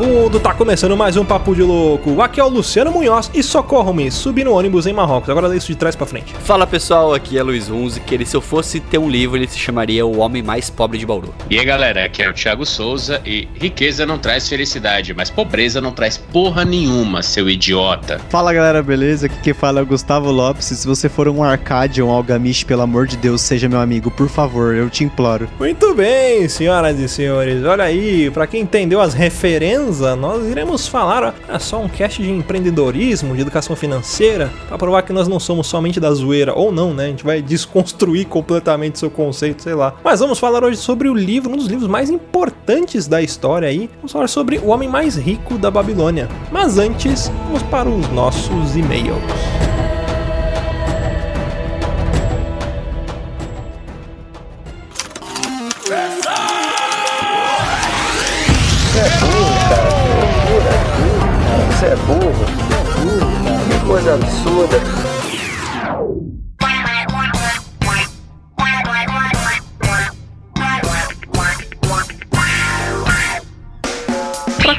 vagabundo! Tá começando mais um Papo de Louco. Aqui é o Luciano Munhoz e socorro-me, subi no ônibus em Marrocos. Agora lê isso de trás pra frente. Fala pessoal, aqui é Luiz Unzi, que ele, se eu fosse ter um livro, ele se chamaria O Homem Mais Pobre de Bauru. E aí galera, aqui é o Thiago Souza e riqueza não traz felicidade, mas pobreza não traz porra nenhuma, seu idiota. Fala galera, beleza? Aqui quem fala é o Gustavo Lopes. Se você for um Arcade ou um Algamish, pelo amor de Deus, seja meu amigo, por favor, eu te imploro. Muito bem, senhoras e senhores. Olha aí, pra quem entendeu as referências, nós iremos falar é só um cast de empreendedorismo, de educação financeira, pra provar que nós não somos somente da zoeira, ou não, né? A gente vai desconstruir completamente seu conceito, sei lá. Mas vamos falar hoje sobre o livro, um dos livros mais importantes da história aí. Vamos falar sobre o homem mais rico da Babilônia. Mas antes, vamos para os nossos e-mails. Você é burro, é. Que coisa absurda.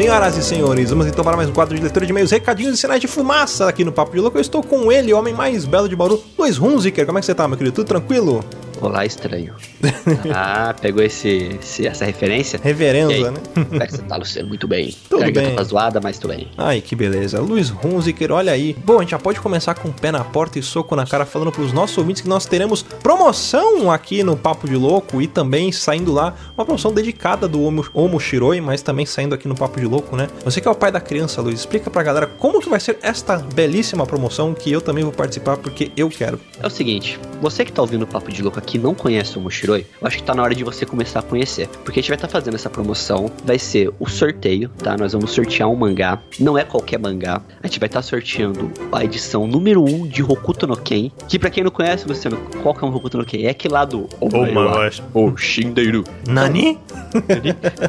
senhoras e senhores, vamos então para mais um quadro de leitura de e-mails, recadinhos e sinais de fumaça aqui no Papo de Louco. Eu estou com ele, o homem mais belo de Bauru, Luiz Hunziker. Como é que você tá, meu querido? Tudo tranquilo? Olá, estranho. ah, pegou esse, esse- essa referência? Reverenza, aí? né? É você tá, Luciano? Muito bem. Tudo Garganta bem. tá zoada, mas tudo bem. Ai, que beleza. Luiz Hunziker, olha aí. Bom, a gente já pode começar com o pé na porta e soco na cara, falando pros nossos ouvintes que nós teremos promoção aqui no Papo de Louco e também saindo lá uma promoção dedicada do Omo, Omo Shiroi, mas também saindo aqui no Papo de Louco, né? Você que é o pai da criança, Luiz, explica pra galera como que vai ser esta belíssima promoção que eu também vou participar porque eu quero. É o seguinte, você que tá ouvindo o Papo de Louco aqui e não conhece o Moshiroi, eu acho que tá na hora de você começar a conhecer. Porque a gente vai estar fazendo essa promoção, vai ser o sorteio, tá? Nós vamos sortear um mangá, não é qualquer mangá. A gente vai estar sorteando a edição número 1 um de Hokuto no Ken, que pra quem não conhece, Luciano, qual que é um Hokuto no Ken? É aquele lá do Omaewa, ou Shindeiru. Nani?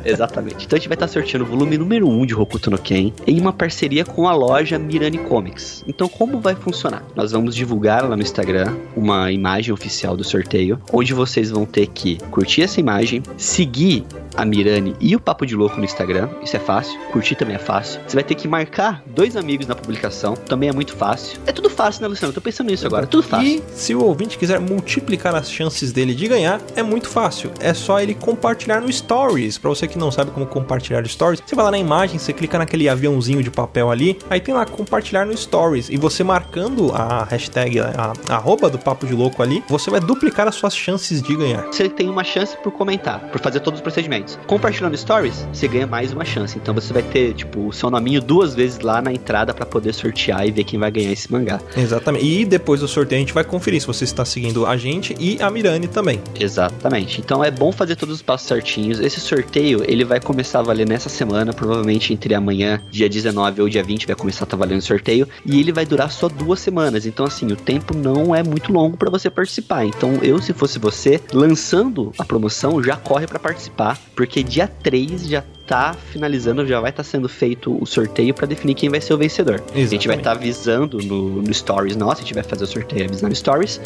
Exatamente. Então a gente vai estar sorteando o volume número 1 de Hokuto no Ken em uma parceria com a loja Mirani Comics. Então como vai funcionar? Nós vamos divulgar lá no Instagram uma imagem oficial do sorteio, onde vocês vão ter que curtir essa imagem, seguir a Mirani e o Papo de Louco no Instagram, isso é fácil, curtir também é fácil. Você vai ter que marcar dois amigos na publicação, também é muito fácil. É tudo fácil, né, Luciano? Eu tô pensando nisso agora, tudo fácil. E se o ouvinte quiser multiplicar as chances dele de ganhar, é muito fácil. É só ele compartilhar no Stories. Pra você que não sabe como compartilhar Stories, você vai lá na imagem, você clica naquele aviãozinho de papel ali, aí tem lá compartilhar no Stories. E você marcando a hashtag, a, a arroba do Papo de Louco ali, você vai duplicar as suas chances de ganhar. Você tem uma chance por comentar, por fazer todos os procedimentos. Compartilhando stories, você ganha mais uma chance. Então você vai ter, tipo, o seu nominho duas vezes lá na entrada pra poder sortear e ver quem vai ganhar esse mangá. Exatamente. E depois do sorteio a gente vai conferir se você está seguindo a gente e a Mirani também. Exatamente. Então é bom fazer todos os passos certinhos. Esse sorteio, ele vai começar a valer nessa semana, provavelmente entre amanhã, dia 19 ou dia 20, vai começar a estar valendo o sorteio. E ele vai durar só duas semanas. Então, assim, o tempo não é muito longo pra você participar. Então, eu, se fosse você, lançando a promoção, já corre pra participar, porque dia 3 já tá finalizando, já vai estar sendo feito o sorteio pra definir quem vai ser o vencedor. A gente vai Exatamente. estar avisando no, no Stories nosso, a gente vai fazer o sorteio avisando no Stories.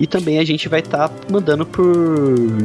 E também a gente vai estar mandando por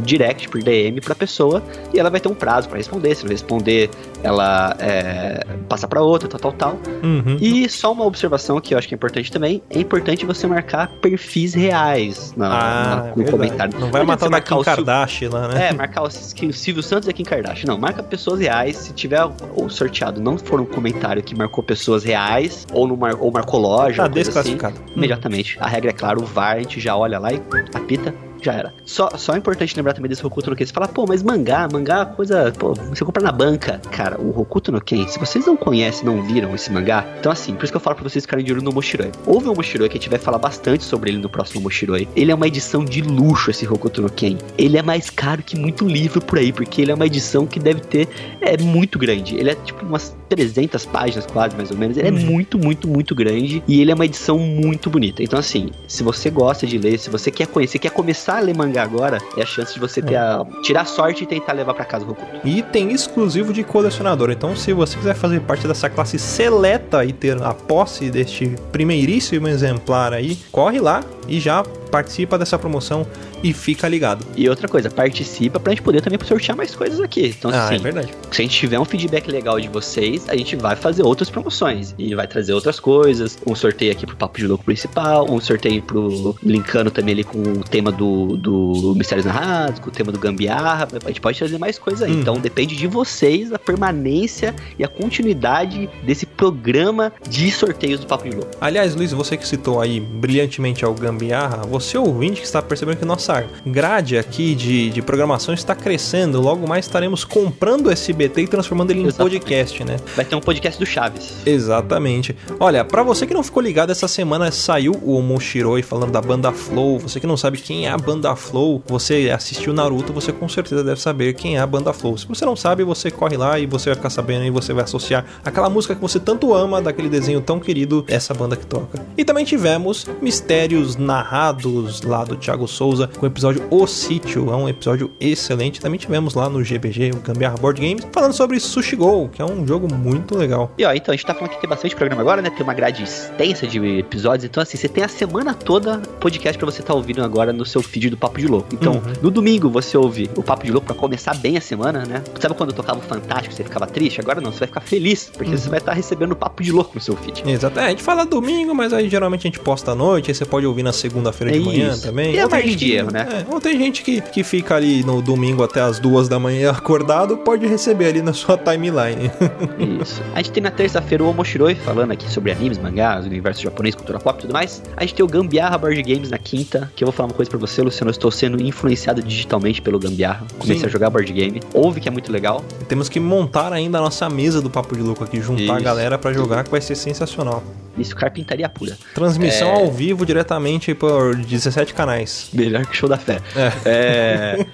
direct, por DM pra pessoa. E ela vai ter um prazo pra responder. Se não responder, ela é, passa pra outra, tal, tal, tal. Uhum. E só uma observação que eu acho que é importante também: é importante você marcar perfis reais na, Ah, na- é no verdade. comentário. Não vai adianta matar o Kim Kardashian lá, né? É, marcar o, o Silvio Santos e a Kim Kardashian. Não, marca pessoas reais. Se tiver o sorteado não for um comentário que marcou pessoas reais, ou, no mar, ou marcou loja, Tá ou coisa assim, desclassificado. imediatamente. A regra é clara, o VAR, a gente já olha lá e apita. Já era. Só, só é importante lembrar também desse Hokuto no Ken. Você fala, pô, mas mangá, mangá é coisa. Pô, você compra na banca. Cara, o Hokuto no Ken, se vocês não conhecem, não viram esse mangá, então assim, por isso que eu falo pra vocês ficarem de olho no Moshiroi. Houve um Moshiroi que a gente vai falar bastante sobre ele no próximo Moshiroi. Ele é uma edição de luxo, esse Hokuto no Ken. Ele é mais caro que muito livro por aí, porque ele é uma edição que deve ter. É muito grande. Ele é tipo umas 300 páginas, quase mais ou menos. Ele é Uhum. muito, muito, muito grande. E ele é uma edição muito bonita. Então, assim, se você gosta de ler, se você quer conhecer, quer começar a ler mangá agora, é a chance de você ter a, tirar sorte e tentar levar pra casa o Hokuto. E tem exclusivo de colecionador. Então, se você quiser fazer parte dessa classe seleta e ter a posse deste primeiríssimo exemplar aí, corre lá e já participa dessa promoção e fica ligado. E outra coisa, participa pra gente poder também sortear mais coisas aqui. Então, Ah, assim, é verdade. se a gente tiver um feedback legal de vocês, a gente vai fazer outras promoções. E vai trazer outras coisas. Um sorteio aqui pro Papo de Louco principal, um sorteio pro. linkando também ali com o tema do, do Mistérios Narrados, com o tema do Gambiarra. A gente pode trazer mais coisas aí. Hum. Então depende de vocês a permanência e a continuidade desse programa de sorteios do Papo de Louco. Aliás, Luiz, você que citou aí brilhantemente ao Gambiarra, você ouvinte que está percebendo que nossa grade aqui de, de programação está crescendo, logo mais estaremos comprando o SBT e transformando ele em Exatamente. podcast, né? Vai ter um podcast do Chaves. Exatamente. Olha, pra você que não ficou ligado, essa semana saiu o Moshiroi falando da banda Flow. Você que não sabe quem é a banda Flow, você assistiu Naruto, você com certeza deve saber quem é a banda Flow. Se você não sabe, você corre lá e você vai ficar sabendo e você vai associar aquela música que você tanto ama, daquele desenho tão querido, essa banda que toca. E também tivemos mistérios narrados lá do Thiago Souza com o episódio O Sítio. É um episódio excelente. Também tivemos lá no GBG, o Gambiarra Board Games, falando sobre Sushi Go, que é um jogo muito legal. E ó, então, a gente tá falando que tem bastante programa agora, né? Tem uma grade extensa de episódios. Então, assim, você tem a semana toda podcast pra você estar ouvindo agora no seu feed do Papo de Louco. Então, Uhum. no domingo você ouve o Papo de Louco pra começar bem a semana, né? Sabe quando eu tocava o Fantástico você ficava triste? Agora não, você vai ficar feliz, porque Uhum. você vai estar recebendo o Papo de Louco no seu feed. Exato. É, a gente fala domingo, mas aí geralmente a gente posta à noite, aí você pode ouvir na segunda-feira É de manhã isso. também. E é tem margem de erro, né? é, ou tem gente que, que fica ali no domingo até as duas da manhã acordado, pode receber ali na sua timeline. Isso. A gente tem na terça-feira o Omoshiroi falando aqui sobre animes, mangás, universo japonês, cultura pop e tudo mais. A gente tem o Gambiarra Board Games na quinta, que eu vou falar uma coisa pra você, Luciano. Eu estou sendo influenciado digitalmente pelo Gambiarra. Comecei Sim. a jogar board game. Ouve que é muito legal. Temos que montar ainda a nossa mesa do Papo de Louco aqui, juntar a Isso. galera pra jogar, que vai ser sensacional. Isso, carpintaria pura. Transmissão É. ao vivo diretamente por 17 canais. Melhor que show da fé. É.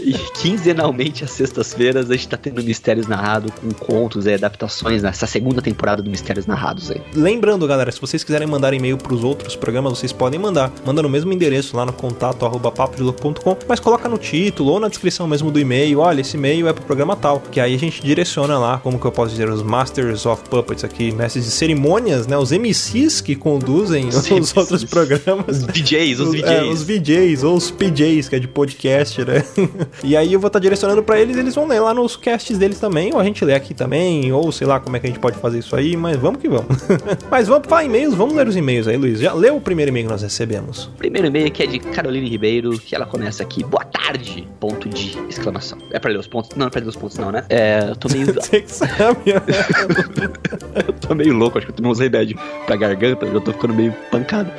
e quinzenalmente, às sextas-feiras, a gente tá tendo Mistérios Narrados com contos e adaptações nessa segunda temporada do Mistérios Narrados aí. Lembrando, galera, se vocês quiserem mandar e-mail pros outros programas, vocês podem mandar. Manda no mesmo endereço lá no contato arroba papodelouco.com, mas coloca no título ou na descrição mesmo do e-mail, olha, esse e-mail é pro programa tal, que aí a gente direciona lá, como que eu posso dizer, os Masters of Puppets aqui, mestres de cerimônias, né, os MCs que conduzem os, MCs. outros programas. DJs, os É, DJs. os VJs ou os PJs, que é de podcast, né? e aí eu vou estar direcionando pra eles, eles vão ler lá nos casts deles também, ou a gente lê aqui também, ou sei lá como é que a gente pode fazer isso aí, mas vamos que vamos. mas vamos para e-mails, vamos ler os e-mails aí, Luiz. Já leu o primeiro e-mail que nós recebemos? Primeiro e-mail aqui é de Caroline Ribeiro, que ela começa aqui. Boa tarde! Ponto de exclamação. É pra ler os pontos? Não, é pra ler os pontos, não, né? É, eu tô meio. Você que sabe. eu tô meio louco, acho que eu tomei uns remédios pra garganta, eu tô ficando meio pancado.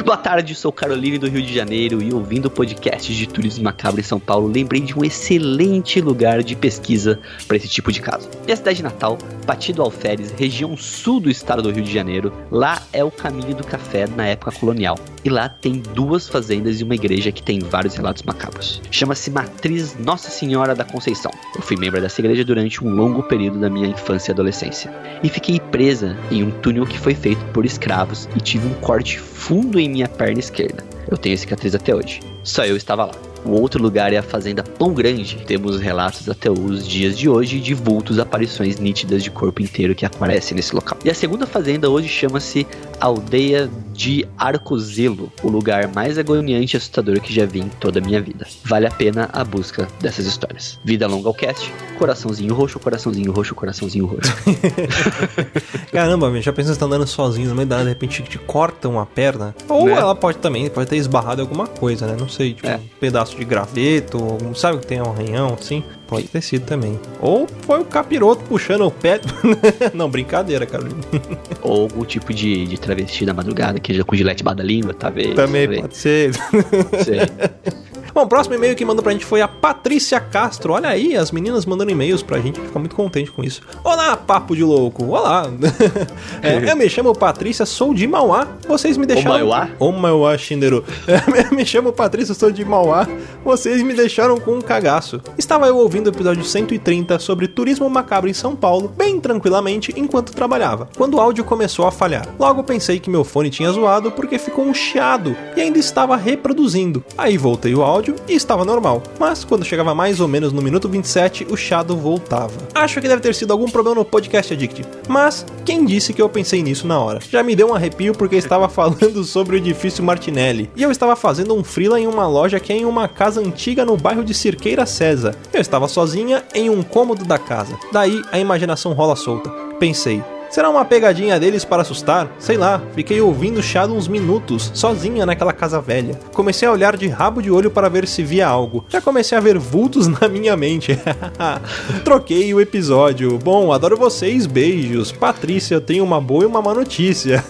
Boa tarde, sou Caroline do Rio de Janeiro e ouvindo o podcast de turismo macabro em São Paulo, lembrei de um excelente lugar de pesquisa para esse tipo de caso. Minha cidade natal, Partido Alferes, região sul do estado do Rio de Janeiro, lá é o caminho do café na época colonial. E lá tem duas fazendas e uma igreja que tem vários relatos macabros. Chama-se Matriz Nossa Senhora da Conceição. Eu fui membro dessa igreja durante um longo período da minha infância e adolescência. E fiquei presa em um túnel que foi feito por escravos e tive um corte fundo em minha perna esquerda. Eu tenho cicatriz até hoje. Só eu estava lá. O outro lugar é a Fazenda Pão Grande. Temos relatos até os dias de hoje de vultos, aparições nítidas de corpo inteiro que aparecem nesse local. E a segunda fazenda hoje chama-se Aldeia de Arcozelo, o lugar mais agoniante e assustador que já vi em toda a minha vida. Vale a pena a busca dessas histórias. Vida longa ao cast, coraçãozinho roxo, coraçãozinho roxo, coraçãozinho roxo. Caramba, meu, já pensou que você tá andando sozinho no meio da de repente te cortam a perna? Ou Né? ela pode também, pode ter esbarrado alguma coisa, né? Não sei, tipo É. um pedaço de graveto, sabe que tem um arranhão assim? Pode ter sido também. Ou foi o capiroto puxando o pé. Não, brincadeira, Carolina. Ou algum tipo de, de travesti da madrugada, que já com gilete embaixo da língua, talvez. Também Sei, pode ser. sei. Bom, o próximo e-mail que mandou pra gente foi a Patrícia Castro. Olha aí, as meninas mandando e-mails pra gente, fica muito contente com isso. Olá, papo de louco. Olá. É, eu me chamo Patrícia, sou de Mauá. Vocês me deixaram. Mauá? Ô Mauá, Shinderu. Eu me chamo Patrícia, sou de Mauá. Vocês me deixaram com um cagaço. Estava eu ouvindo o episódio 130 sobre turismo macabro em São Paulo, bem tranquilamente, enquanto trabalhava, quando o áudio começou a falhar. Logo pensei que meu fone tinha zoado porque ficou um chiado e ainda estava reproduzindo. Aí voltei o áudio e estava normal, mas quando chegava mais ou menos no minuto 27, o chiado voltava. Acho que deve ter sido algum problema no podcast Addict, mas quem disse que eu pensei nisso na hora? Já me deu um arrepio porque estava falando sobre o edifício Martinelli e eu estava fazendo um freela em uma loja que é em uma casa antiga no bairro de Cirqueira César. Eu estava sozinha em um cômodo da casa. Daí a imaginação rola solta. Pensei, Será uma pegadinha deles para assustar? Sei lá, fiquei ouvindo o chiado uns minutos, sozinha naquela casa velha. Comecei a olhar de rabo de olho para ver se via algo. Já comecei a ver vultos na minha mente. Troquei o episódio. Bom, adoro vocês, beijos. Patrícia, eu tenho uma boa e uma má notícia.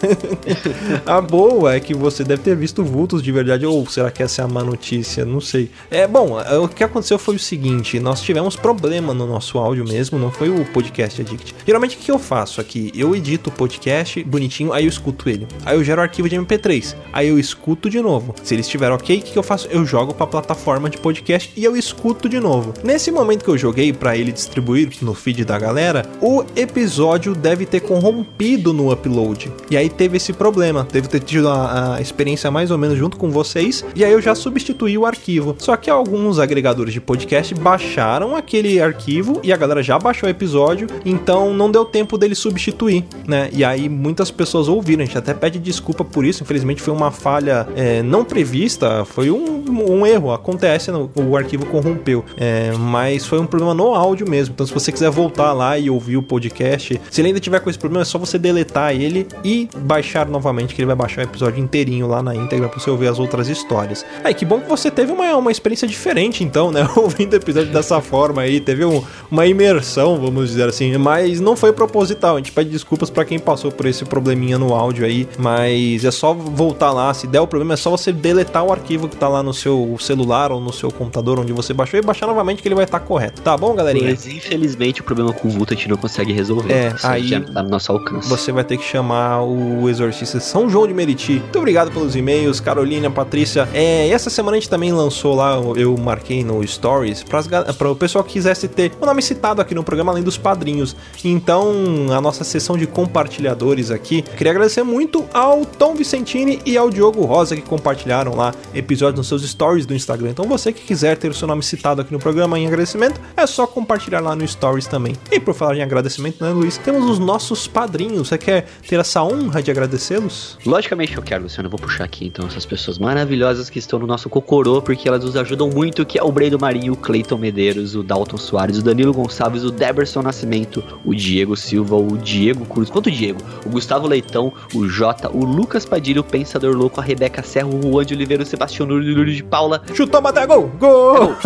a boa é que você deve ter visto vultos de verdade, ou será que essa é a má notícia? Não sei. É, bom, o que aconteceu foi o seguinte: nós tivemos problema no nosso áudio mesmo, não foi o podcast Addict. Geralmente o que eu faço aqui? Eu edito o podcast bonitinho, aí eu escuto ele. Aí eu gero o arquivo de MP3. Aí eu escuto de novo. Se ele estiver ok, o que eu faço? Eu jogo pra plataforma de podcast e eu escuto de novo. Nesse momento que eu joguei pra ele distribuir no feed da galera, o episódio deve ter corrompido no upload. E aí teve esse problema. Deve ter tido a, a experiência mais ou menos junto com vocês. E aí eu já substituí o arquivo. Só que alguns agregadores de podcast baixaram aquele arquivo e a galera já baixou o episódio. Então não deu tempo dele substituir, né? E aí muitas pessoas ouviram. A gente até pede desculpa por isso. Infelizmente foi uma falha é, não prevista. Foi um, um erro. Acontece, o arquivo corrompeu. É, mas foi um problema no áudio mesmo. Então se você quiser voltar lá e ouvir o podcast, se ele ainda tiver com esse problema, é só você deletar ele e baixar novamente, que ele vai baixar o episódio inteirinho lá na íntegra pra você ouvir as outras histórias. Aí, que bom que você teve uma, uma experiência diferente, então, né? Ouvindo o episódio dessa forma aí, teve um- uma imersão, vamos dizer assim, mas não foi proposital. A gente pede desculpas pra quem passou por esse probleminha no áudio aí, mas é só voltar lá. Se der o problema, é só você deletar o arquivo que tá lá no seu celular ou no seu computador onde você baixou e baixar novamente que ele vai estar correto. Tá bom, galerinha? Mas infelizmente o problema com o vulto a gente não consegue resolver. É, Isso aí- já tá no nosso alcance. Você vai ter que chamar o exorcista São João de Meriti. Muito obrigado pelos e-mails, Carolina, Patrícia. É, essa semana a gente também lançou lá, eu marquei no Stories, para o pessoal que quisesse ter o nome citado aqui no programa, além dos padrinhos. Então, a nossa sessão de compartilhadores aqui, queria agradecer muito ao Tom Vicentini e ao Diogo Rosa que compartilharam lá episódios nos seus stories do Instagram. Então, você que quiser ter o seu nome citado aqui no programa em agradecimento, é só compartilhar lá no Stories também. E por falar em agradecimento, né, Luiz? Temos os nossos padrinhos. Você quer ter essa honra de agradecê-los? Logicamente eu quero, Luciano. Eu vou puxar aqui então essas pessoas maravilhosas que estão no nosso Cocorô, porque elas nos ajudam muito, que é o Brendo Marinho, o Cleiton Medeiros, o Dalton Soares, o Danilo Gonçalves, o Deberson Nascimento, o Diego Silva, o Diego Cruz. Quanto Diego? O Gustavo Leitão, o Jota, o Lucas Padilha, o Pensador Louco, a Rebeca Serra, o Juan de Oliveira, o Sebastião Nunes de Paula. Chutou, bateu, gol! Gol!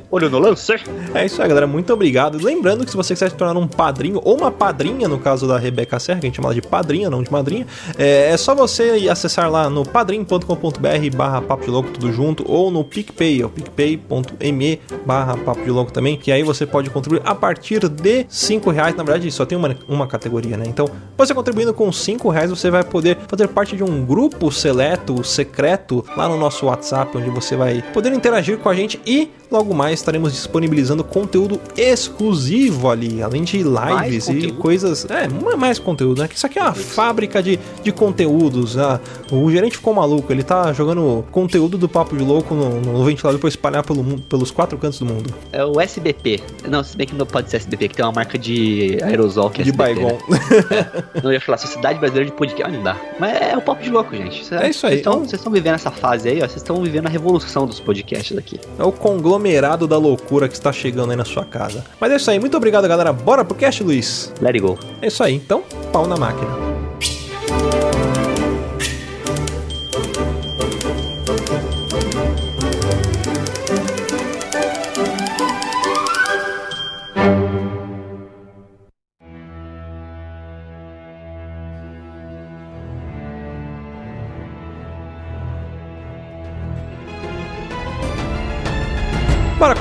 Olho no lance. É isso aí, galera. Muito obrigado. Lembrando que se você quiser se tornar um padrinho ou uma padrinha, no caso da Rebeca Serra, que a gente chama de padrinha, não de madrinha, é, é só você ir acessar lá no padrim.com.br barra papo de louco tudo junto ou no PicPay, é picpay.me barra papo de louco também, que aí você pode contribuir a partir de 5 reais. Na verdade, só tem uma, uma categoria, né? Então, você contribuindo com 5 reais, você vai poder fazer parte de um grupo seleto, secreto, lá no nosso WhatsApp, onde você vai poder interagir com a gente e logo mais estaremos disponibilizando conteúdo exclusivo ali, além de lives e coisas. É, é mais conteúdo, né? Isso aqui é uma fábrica de, de conteúdos. ah. O gerente ficou maluco, ele tá jogando conteúdo do Papo de Louco no, no ventilador pra espalhar pelo pelos quatro cantos do mundo. É o SBP. Não, se bem que não pode ser SBP, que tem uma marca de aerosol que é de SBP, Baigon. né? Não, ia falar Sociedade Brasileira de Podcast. Ah, não dá. Mas é o papo de louco, gente. Cê- É isso aí. Vocês estão- Vocês estão vivendo essa fase aí, ó. Vocês estão vivendo a revolução dos podcasts aqui. É o conglomerado da loucura que está chegando aí na sua casa. Mas é isso aí, muito obrigado, galera. Bora pro cast, Luiz. Let it go. É isso aí, então, pau na máquina.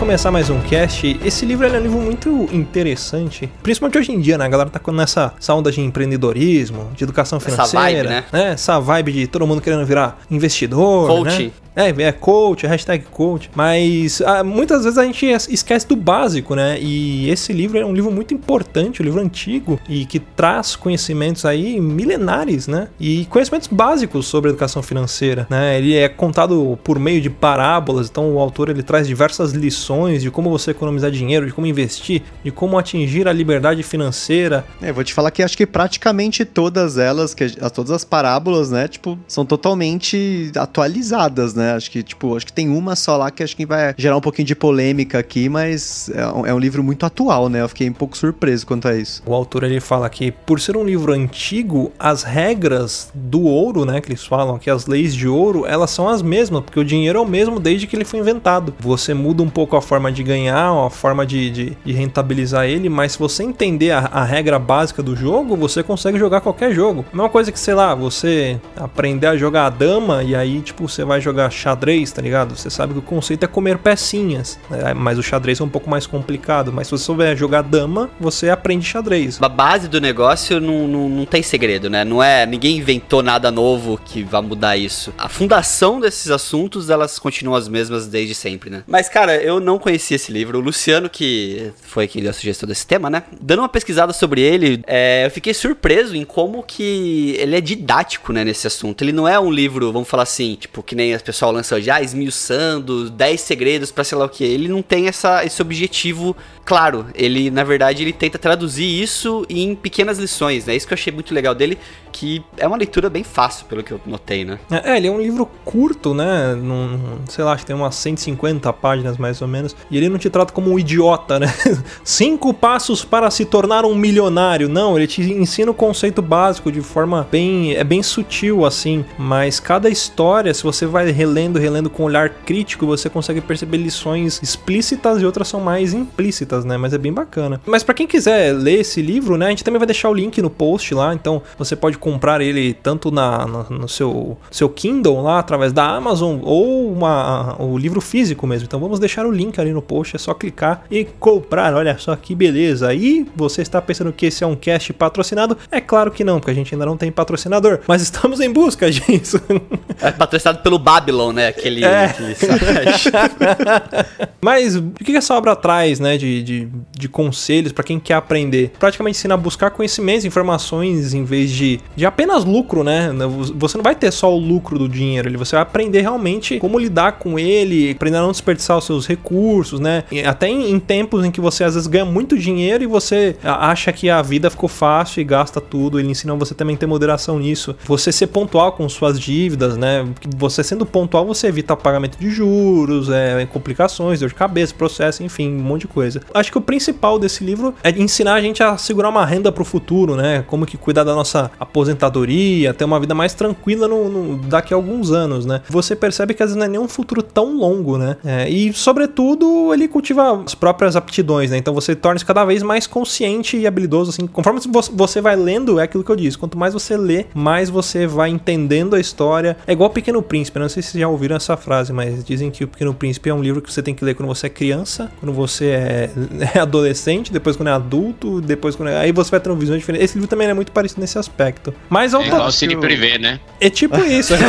Começar mais um cast. Esse livro é um livro muito interessante, principalmente hoje em dia, né? A galera tá com nessa essa onda de empreendedorismo, de educação Essa financeira, vibe, né? Essa vibe de todo mundo querendo virar investidor, Coaching. né? É, é coach, hashtag coach. Mas ah, muitas vezes a gente es- esquece do básico, né? E esse livro é um livro muito importante, um livro antigo e que traz conhecimentos aí milenares, né? E conhecimentos básicos sobre educação financeira, né? Ele é contado por meio de parábolas, então o autor ele traz diversas lições de como você economizar dinheiro, de como investir, de como atingir a liberdade financeira. É, vou te falar que acho que praticamente todas elas, que todas as parábolas, né, tipo, são totalmente atualizadas, né? Acho que, tipo, acho que tem uma só lá que acho que vai gerar um pouquinho de polêmica aqui, mas é um, é um livro muito atual, né? Eu fiquei um pouco surpreso quanto a isso. O autor ele fala que por ser um livro antigo, as regras do ouro, né, que eles falam que as leis de ouro, elas são as mesmas, porque o dinheiro é o mesmo desde que ele foi inventado. Você muda um pouco a forma de ganhar, a forma de, de, de rentabilizar ele, mas se você entender a, a regra básica do jogo, você consegue jogar qualquer jogo. A mesma coisa que, sei lá, você aprender a jogar a dama e aí, tipo, você vai jogar xadrez, tá ligado? Você sabe que o conceito é comer pecinhas, né? mas o xadrez é um pouco mais complicado. Mas se você souber jogar dama, você aprende xadrez. A base do negócio não, não, não tem segredo, né? Não é. Ninguém inventou nada novo que vai mudar isso. A fundação desses assuntos, elas continuam as mesmas desde sempre, né? Mas, cara, eu não conhecia esse livro. O Luciano, que foi quem deu a sugestão desse tema, né? Dando uma pesquisada sobre ele, é, eu fiquei surpreso em como que ele é didático, né, nesse assunto. Ele não é um livro, vamos falar assim, tipo, que nem as pessoal lançam já, esmiuçando 10 segredos pra sei lá o que. Ele não tem essa, esse objetivo claro. Ele, na verdade, ele tenta traduzir isso em pequenas lições, né? Isso que eu achei muito legal dele, que é uma leitura bem fácil, pelo que eu notei, né? É, ele é um livro curto, né? Num, sei lá, acho que tem umas 150 páginas mais ou menos. E ele não te trata como um idiota, né? Cinco passos para se tornar um milionário. Não, ele te ensina o conceito básico de forma bem. É bem sutil, assim. Mas cada história, se você vai relendo, relendo com um olhar crítico, você consegue perceber lições explícitas e outras são mais implícitas, né? Mas é bem bacana. Mas para quem quiser ler esse livro, né? A gente também vai deixar o link no post lá. Então você pode comprar ele tanto na, no, no seu, seu Kindle lá através da Amazon ou uma, o livro físico mesmo. Então vamos deixar o link ali no post, é só clicar e comprar. Olha só que beleza. E você está pensando que esse é um cast patrocinado? É claro que não, porque a gente ainda não tem patrocinador, mas estamos em busca disso. É patrocinado pelo Babylon, né? Aquele. É. aquele. Mas o que essa obra traz, né, de, de, de conselhos para quem quer aprender? Praticamente ensina a buscar conhecimentos, informações, em vez de, de apenas lucro, né? Você não vai ter só o lucro do dinheiro, você vai aprender realmente como lidar com ele, aprender a não desperdiçar os seus recursos, né? Até em, em tempos em que você às vezes ganha muito dinheiro e você acha que a vida ficou fácil e gasta tudo, ele ensina você também a ter moderação nisso. Você ser pontual com suas dívidas, né? Você sendo pontual, você evita pagamento de juros, é, complicações, dor de cabeça, processo, enfim, um monte de coisa. Acho que o principal desse livro é ensinar a gente a segurar uma renda pro futuro, né? Como que cuidar da nossa aposentadoria, ter uma vida mais tranquila no, no- daqui a alguns anos, né? Você percebe que às vezes não é nem um futuro tão longo, né? É, e, sobretudo, ele cultiva as próprias aptidões, né? Então você torna-se cada vez mais consciente e habilidoso, assim. Conforme vo- você vai lendo, é aquilo que eu disse. Quanto mais você lê, mais você vai entendendo a história. É igual Pequeno Príncipe, não sei se vocês já ouviram essa frase, mas dizem que o Pequeno Príncipe é um livro que você tem que ler quando você é criança, quando você é, é adolescente, depois quando é adulto, depois quando é... Aí você vai tendo visões diferentes. Esse livro também é muito parecido nesse aspecto. Mas É igual o Cine Privé, né? é tipo isso.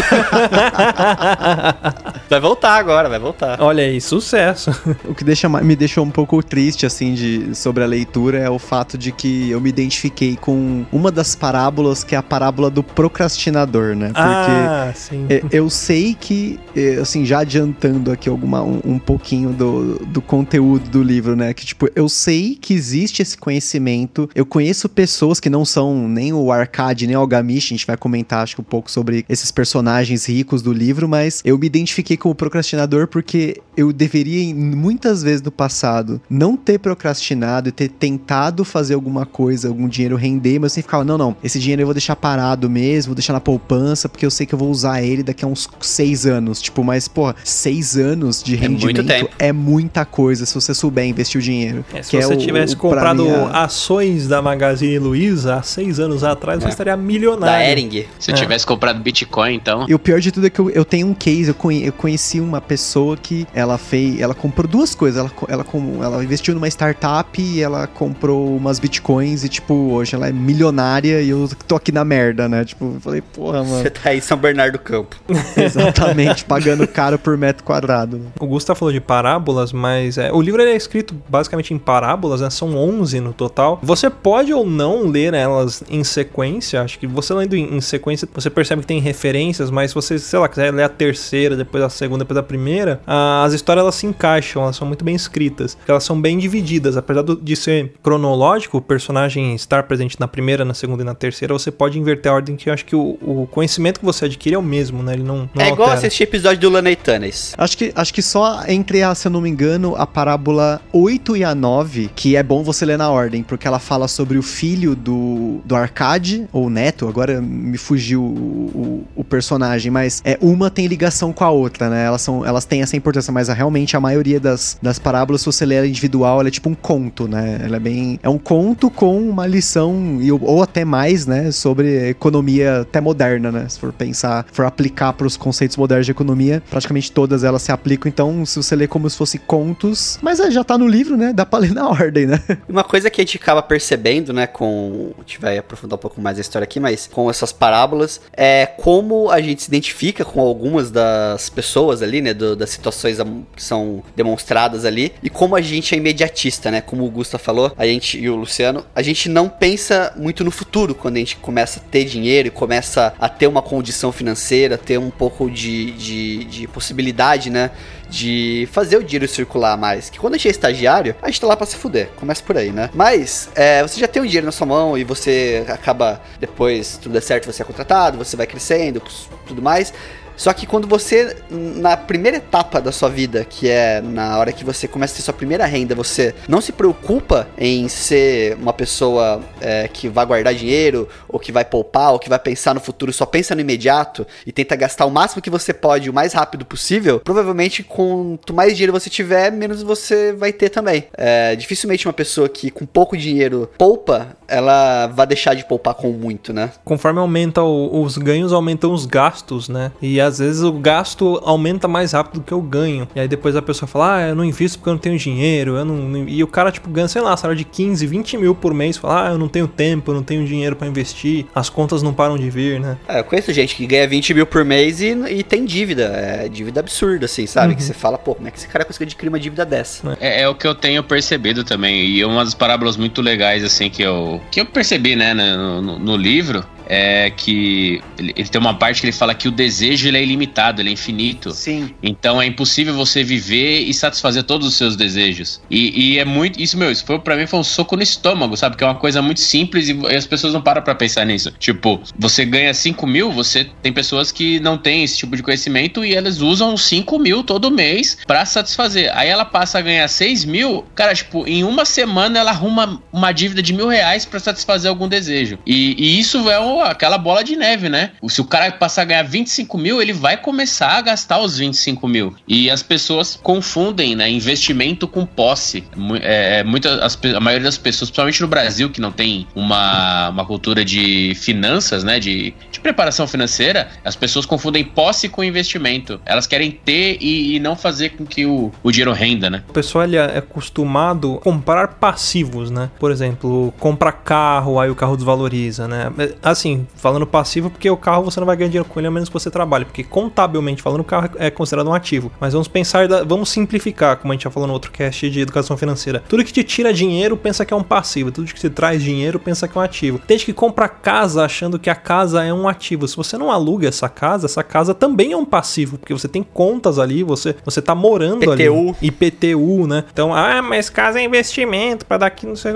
Vai voltar agora, vai voltar. Olha aí, sucesso. O que deixa, me deixou um pouco triste, assim, de, sobre a leitura é o fato de que eu me identifiquei com uma das parábolas, que é a parábola do procrastinador, né? Porque ah, sim. é, eu sei que, é, assim, já adiantando aqui alguma, um, um pouquinho do, do conteúdo do livro, né? Que, tipo, eu sei que existe esse conhecimento, eu conheço pessoas que não são nem o Arcade, nem o Algamish, a gente vai comentar, acho que um pouco sobre esses personagens ricos do livro, mas eu me identifiquei como procrastinador porque eu deveria, muitas vezes no passado, não ter procrastinado e ter tentado fazer alguma coisa, algum dinheiro render, mas eu sempre ficava, não, não, esse dinheiro eu vou deixar parado mesmo, vou deixar na poupança, porque eu sei que eu vou usar ele daqui a uns seis anos. Tipo, mas, pô, seis anos de É rendimento tempo. é muita coisa se você souber investir o dinheiro. É, se que você é tivesse o- pra comprado mim, a- ações da Magazine Luiza há seis anos atrás, você É. estaria Da milionário. Ering. Se É. eu tivesse comprado Bitcoin, então. E o pior de tudo é que eu, eu tenho um case, eu, conhe- eu conheci uma pessoa que ela fez, ela comprou duas coisas, ela, ela, com- ela investiu numa startup e ela comprou umas bitcoins e tipo, hoje ela é milionária e eu tô aqui na merda, né? Tipo, eu falei, porra, mano, Você tá aí em São Bernardo do Campo. exatamente, pagando caro por metro quadrado. né? O Gustavo falou de parábolas, mas é, o livro ele é escrito basicamente em parábolas, né? São 11 no total. Você pode ou não ler elas em sequência. Acho que você lendo em, em sequência, você percebe que tem referências, mas se você, sei lá, quiser ler a terceira, depois a segunda, depois a primeira, ah, as histórias elas se encaixam, elas são muito bem escritas. Elas são bem divididas. Apesar do- de ser cronológico, o personagem estar presente na primeira, na segunda e na terceira, você pode inverter a ordem, que eu acho que o, o conhecimento que você adquire é o mesmo, né? Ele não, não é igual assistir episódio do Lanetanes. Acho que, acho que só entre, a, se eu não me engano, a parábola 8 e a 9, que é bom você ler na ordem, porque ela fala sobre o filho do, do Arcade, ou neto, agora me fugiu o, o, o personagem, mas é uma tem ligação com a outra, né? Elas, são, elas têm essa importância, mas realmente a maioria das, das parábolas, se você ler ela individual, ela é tipo um conto, né? Ela é bem. É um conto com uma lição, e- ou até mais, né? Sobre economia até moderna, né? Se for pensar, for aplicar para os conceitos modernos de economia, praticamente todas elas se aplicam. Então, se você ler como se fosse contos, mas é, já tá no livro, né? Dá pra ler na ordem, né? Uma coisa que a gente acaba percebendo, né, com. A gente vai aprofundar um pouco mais a história aqui, mas com essas parábolas, é como a gente se identifica com algumas das pessoas ali, né, do- das situações que são demonstradas ali, e como a gente é imediatista, né, como o Gusta falou, a gente e o Luciano, a gente não pensa muito no futuro quando a gente começa a ter dinheiro e começa a ter uma condição financeira, ter um pouco de, de, de possibilidade, né, de fazer o dinheiro circular mais. Que quando a gente é estagiário, a gente tá lá pra se fuder. Começa por aí, né? Mas é, você já tem o dinheiro na sua mão e você acaba, depois, tudo der certo, você é contratado, você vai crescendo, tudo mais. Só que quando você, na primeira etapa da sua vida, que é na hora que você começa a ter sua primeira renda, você não se preocupa em ser uma pessoa é, que vai guardar dinheiro, ou que vai poupar, ou que vai pensar no futuro, só pensa no imediato e tenta gastar o máximo que você pode, o mais rápido possível, provavelmente quanto mais dinheiro você tiver, menos você vai ter também. É, dificilmente uma pessoa que com pouco dinheiro poupa, ela vai deixar de poupar com muito, né? Conforme aumenta o- os ganhos, aumentam os gastos, né? E às vezes o gasto aumenta mais rápido do que o ganho. E aí depois a pessoa fala, ah, eu não invisto porque eu não tenho dinheiro, eu não... não-" E o cara, tipo, ganha, sei lá, salário de 15, 20 mil por mês, fala, ah, eu não tenho tempo, eu não tenho dinheiro pra investir, as contas não param de vir, né? É, eu conheço gente que ganha 20 mil por mês e, e tem dívida. É dívida absurda, assim, sabe? Uhum. Que você fala, pô, como é que esse cara conseguiu adquirir uma dívida dessa? É, é o que eu tenho percebido também. E uma das parábolas muito legais, assim, que eu, que eu percebi, né, no, no- no livro, é que ele, ele tem uma parte que ele fala que o desejo ele é ilimitado, ele é infinito. Sim. Então é impossível você viver e satisfazer todos os seus desejos. E, e é muito. Isso, meu, isso foi, pra mim foi um soco no estômago, sabe? Que é uma coisa muito simples e, e as pessoas não param pra pensar nisso. Tipo, você ganha 5 mil, você tem pessoas que não têm esse tipo de conhecimento e elas usam 5 mil todo mês pra satisfazer. Aí ela passa a ganhar 6 mil, cara, tipo, em uma semana ela arruma uma dívida de mil reais pra satisfazer algum desejo. E, e isso é o- aquela bola de neve, né? Se o cara passar a ganhar 25 mil, ele vai começar a gastar os 25 mil. E as pessoas confundem, né? Investimento com posse. Mu- É, muita, as a maioria das pessoas, principalmente no Brasil, que não tem uma, uma cultura de finanças, né? De, de preparação financeira, as pessoas confundem posse com investimento. Elas querem ter e, e não fazer com que o, o dinheiro renda, né? O pessoal ele é acostumado a comprar passivos, né? Por exemplo, compra carro, aí o carro desvaloriza, né? Assim, assim, falando passivo, porque o carro você não vai ganhar dinheiro com ele a menos que você trabalhe, porque contabilmente falando, o carro é considerado um ativo. Mas vamos pensar, da, vamos simplificar, como a gente já falou no outro cast de educação financeira. Tudo que te tira dinheiro pensa que é um passivo, tudo que te traz dinheiro pensa que é um ativo. Tem gente que compra casa achando que a casa é um ativo. Se você não aluga essa casa, essa casa também é um passivo, porque você tem contas ali, você você tá morando PTU. ali. IPTU, né? Então, ah, mas casa é investimento para daqui não sei.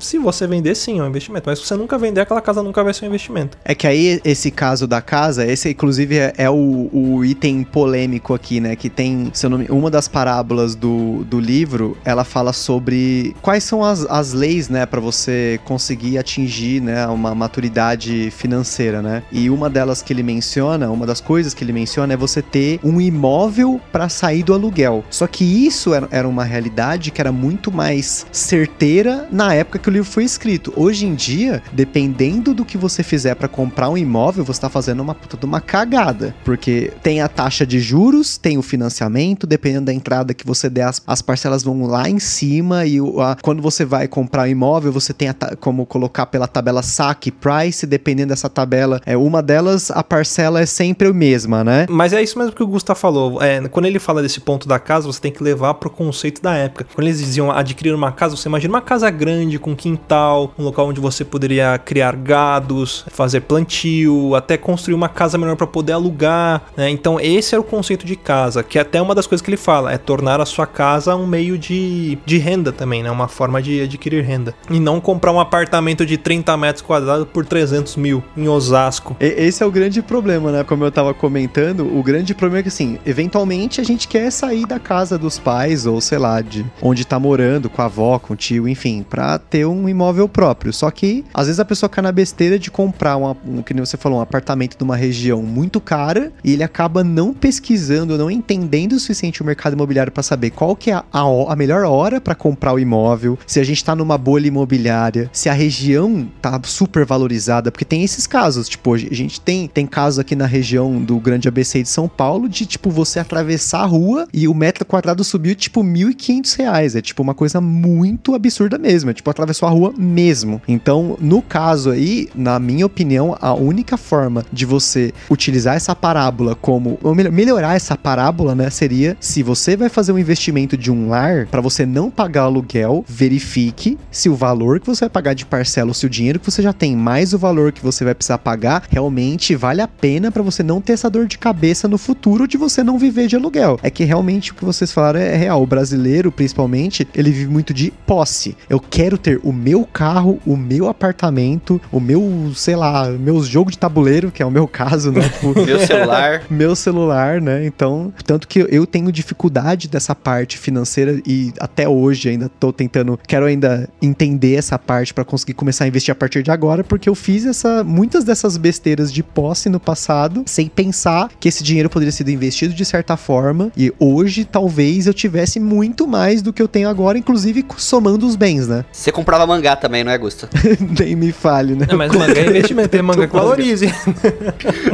Se você vender sim, é um investimento, mas se você nunca vender aquela casa nunca vai ser um investimento. É que aí, esse caso da casa, esse inclusive é, é o, o item polêmico aqui, né? Que tem, uma das parábolas do, do livro, ela fala sobre quais são as, as leis, né, para você conseguir atingir, né, uma maturidade financeira, né? E uma delas que ele menciona, uma das coisas que ele menciona é você ter um imóvel para sair do aluguel. Só que isso era, era uma realidade que era muito mais certeira na época que o livro foi escrito. Hoje em dia, dependendo do que você fizer para comprar um imóvel, você tá fazendo uma puta de uma cagada, porque tem a taxa de juros, tem o financiamento, dependendo da entrada que você der, as, as parcelas vão lá em cima e a- quando você vai comprar um imóvel, você tem a como colocar pela tabela saque price, dependendo dessa tabela, é uma delas, a parcela é sempre a mesma, né? Mas é isso mesmo que o Gustavo falou. É, quando ele fala desse ponto da casa, você tem que levar pro conceito da época. Quando eles diziam adquirir uma casa, você imagina uma casa grande, com quintal, um local onde você poderia criar gados, fazer plantio, até construir uma casa melhor para poder alugar. né? Então, esse era o conceito de casa, que é até uma das coisas que ele fala, é tornar a sua casa um meio de, de renda também, né? Uma forma de adquirir renda. E não comprar um apartamento de 30 metros quadrados por 300 mil em Osasco. Esse é o grande problema, né? Como eu tava comentando, o grande problema é que, assim, eventualmente a gente quer sair da casa dos pais, ou sei lá, de onde tá morando, com a avó, com o tio, enfim, pra ter um imóvel próprio. Só que, às vezes, a pessoa cai na besteira de comprar uma, um, que nem você falou, um apartamento de uma região muito cara e ele acaba não pesquisando, não entendendo o suficiente o mercado imobiliário pra saber qual que é a, a, a melhor hora pra comprar o imóvel, se a gente tá numa bolha imobiliária, se a região tá super valorizada, porque tem esses casos, tipo, a gente tem, tem casos aqui na região do Grande ABC de São Paulo de, tipo, você atravessar a rua e o metro quadrado subiu, tipo, 1.500 reais. É, tipo, uma coisa muito absurda mesmo. É, tipo, atravessou a rua mesmo. Então, no caso aí, na minha opinião, a única forma de você utilizar essa parábola como, ou melhor, melhorar essa parábola, né, seria se você vai fazer um investimento de um lar, para você não pagar aluguel, verifique se o valor que você vai pagar de parcela, ou se o dinheiro que você já tem mais o valor que você vai precisar pagar, realmente vale a pena para você não ter essa dor de cabeça no futuro de você não viver de aluguel. É que realmente o que vocês falaram é real. O brasileiro, principalmente, ele vive muito de posse. Eu quero ter o meu carro, o meu apartamento, o meu, sei lá, meus jogos de tabuleiro, que é o meu caso, né? Tipo, Meu celular. meu celular, né? Então, tanto que eu tenho dificuldade dessa parte financeira e até hoje ainda tô tentando, quero ainda entender essa parte pra conseguir começar a investir a partir de agora, porque eu fiz essa muitas dessas besteiras de posse no passado, sem pensar que esse dinheiro poderia ser investido de certa forma e hoje talvez eu tivesse muito mais do que eu tenho agora, inclusive somando os bens, né? Você comprava mangá também, não é, Gusta? Nem me falhe, né? Não, mas manga é investimento, tem manga que valorize.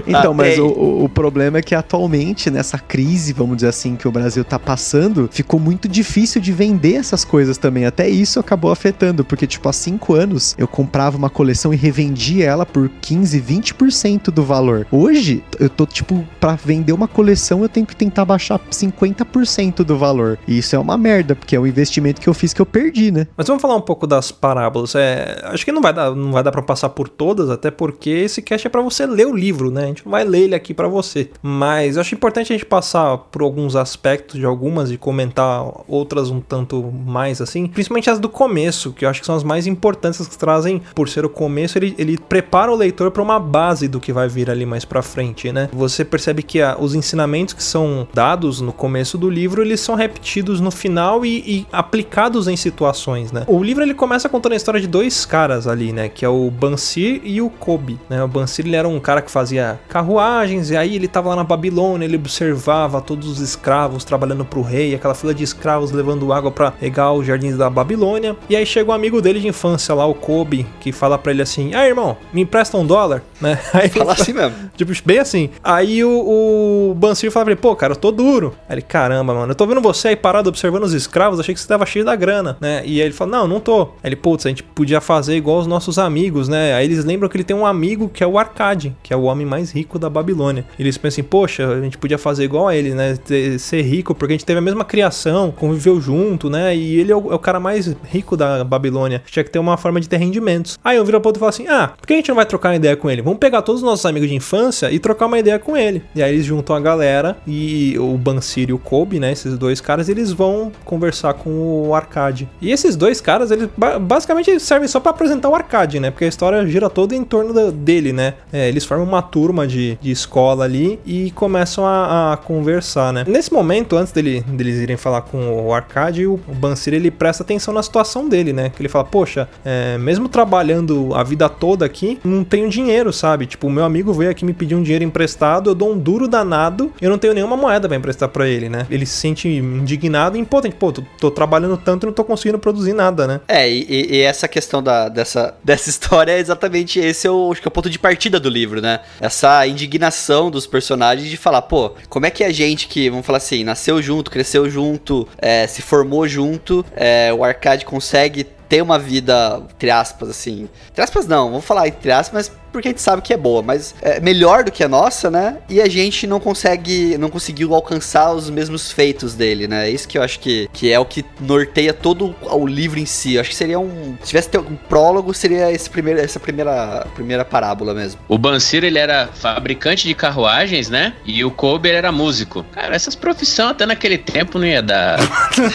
Então, mas o- o problema é que atualmente, nessa crise, vamos dizer assim, que o Brasil tá passando, ficou muito difícil de vender essas coisas também. Até isso acabou afetando, porque, tipo, há cinco anos eu comprava uma coleção e revendia ela por 15, 20% do valor. Hoje, eu tô, tipo, pra vender uma coleção, eu tenho que tentar baixar 50% do valor. E isso é uma merda, porque é um investimento que eu fiz que eu perdi, né? Mas vamos falar um pouco das parábolas. É, acho que não vai dar, não vai dar para passar por todas, até porque esse cast é para você ler o livro, né? A gente não vai ler ele aqui para você. Mas eu acho importante a gente passar por alguns aspectos de algumas e comentar outras um tanto mais assim, principalmente as do começo, que eu acho que são as mais importantes que trazem, por ser o começo, ele, ele prepara o leitor para uma base do que vai vir ali mais para frente, né? Você percebe que a- os ensinamentos que são dados no começo do livro, eles são repetidos no final e, e aplicados em situações, né? O livro ele começa contando a história de dois caras ali, né? Que é o Bansir e o Kobe, né? O Bansir ele era um cara que fazia carruagens e aí ele tava lá na Babilônia, ele observava todos os escravos trabalhando pro rei, aquela fila de escravos levando água para regar os jardins da Babilônia. E aí chega um amigo dele de infância lá, o Kobe, que fala para ele assim: "Ah, irmão, me empresta um dólar", né? Aí ele Fala assim mesmo. Tipo, bem assim. Aí o, o Bansir fala pra ele, pô, cara, eu tô duro. Aí ele, caramba, mano, eu tô vendo você aí parado observando os escravos, achei que você tava cheio da grana, né? E aí ele fala, não, não tô. Aí ele, putz, a gente podia fazer igual os nossos amigos, né? Aí eles lembram que ele tem um amigo que é o Arcade, que é o homem mais rico da Babilônia. Eles pensam assim, poxa, a gente podia fazer igual a ele, né? Ser rico, porque a gente teve a mesma criação, conviveu junto, né? E ele é o, é o cara mais rico da Babilônia. Tinha que ter uma forma de ter rendimentos. Aí eu viro pro outro e falo assim: ah, por que a gente não vai trocar uma ideia com ele? Vamos pegar todos os nossos amigos de infância e trocar uma ideia com ele. E aí eles juntam a galera e o Bansir e o Kobe, né? Esses dois caras, eles vão conversar com o Arcade. E esses dois caras, eles ba- basicamente servem só pra apresentar o Arcade, né? Porque a história gira toda em torno da- dele, né? É, eles formam uma turma de, de escola ali e começam a, a conversar, né? Nesse momento, antes dele, deles irem falar com o Arcade, o, Bansir ele presta atenção na situação dele, né? Que ele fala, poxa, é, mesmo trabalhando a vida toda aqui, não tenho dinheiro, sabe? Tipo, o meu amigo veio aqui me pedir um dinheiro emprestado, eu dou um duro danado, eu não tenho nenhuma moeda pra emprestar pra ele, né? Ele se sente indignado e impotente. Pô, tô, tô trabalhando tanto e não tô conseguindo produzir nada, né? É, e- e essa questão da, dessa, dessa história é exatamente esse é o, acho que é o ponto de partida do livro, né? Essa indignação dos personagens de falar, pô, como é que a gente que, vamos falar assim, nasceu junto, cresceu junto, é, se formou junto, é, o Arcade consegue ter uma vida, entre aspas, assim. Entre aspas não, vamos falar entre aspas, mas porque a gente sabe que é boa, mas é melhor do que a nossa, né? E a gente não consegue, não conseguiu alcançar os mesmos feitos dele, né? É isso que eu acho que, que é o que norteia todo o livro em si. Eu acho que seria um, se tivesse um prólogo, seria esse primeiro, essa primeira, primeira parábola mesmo. O Bansir, ele era fabricante de carruagens, né? E o Kobe ele era músico. Cara, essas profissões até naquele tempo não ia dar,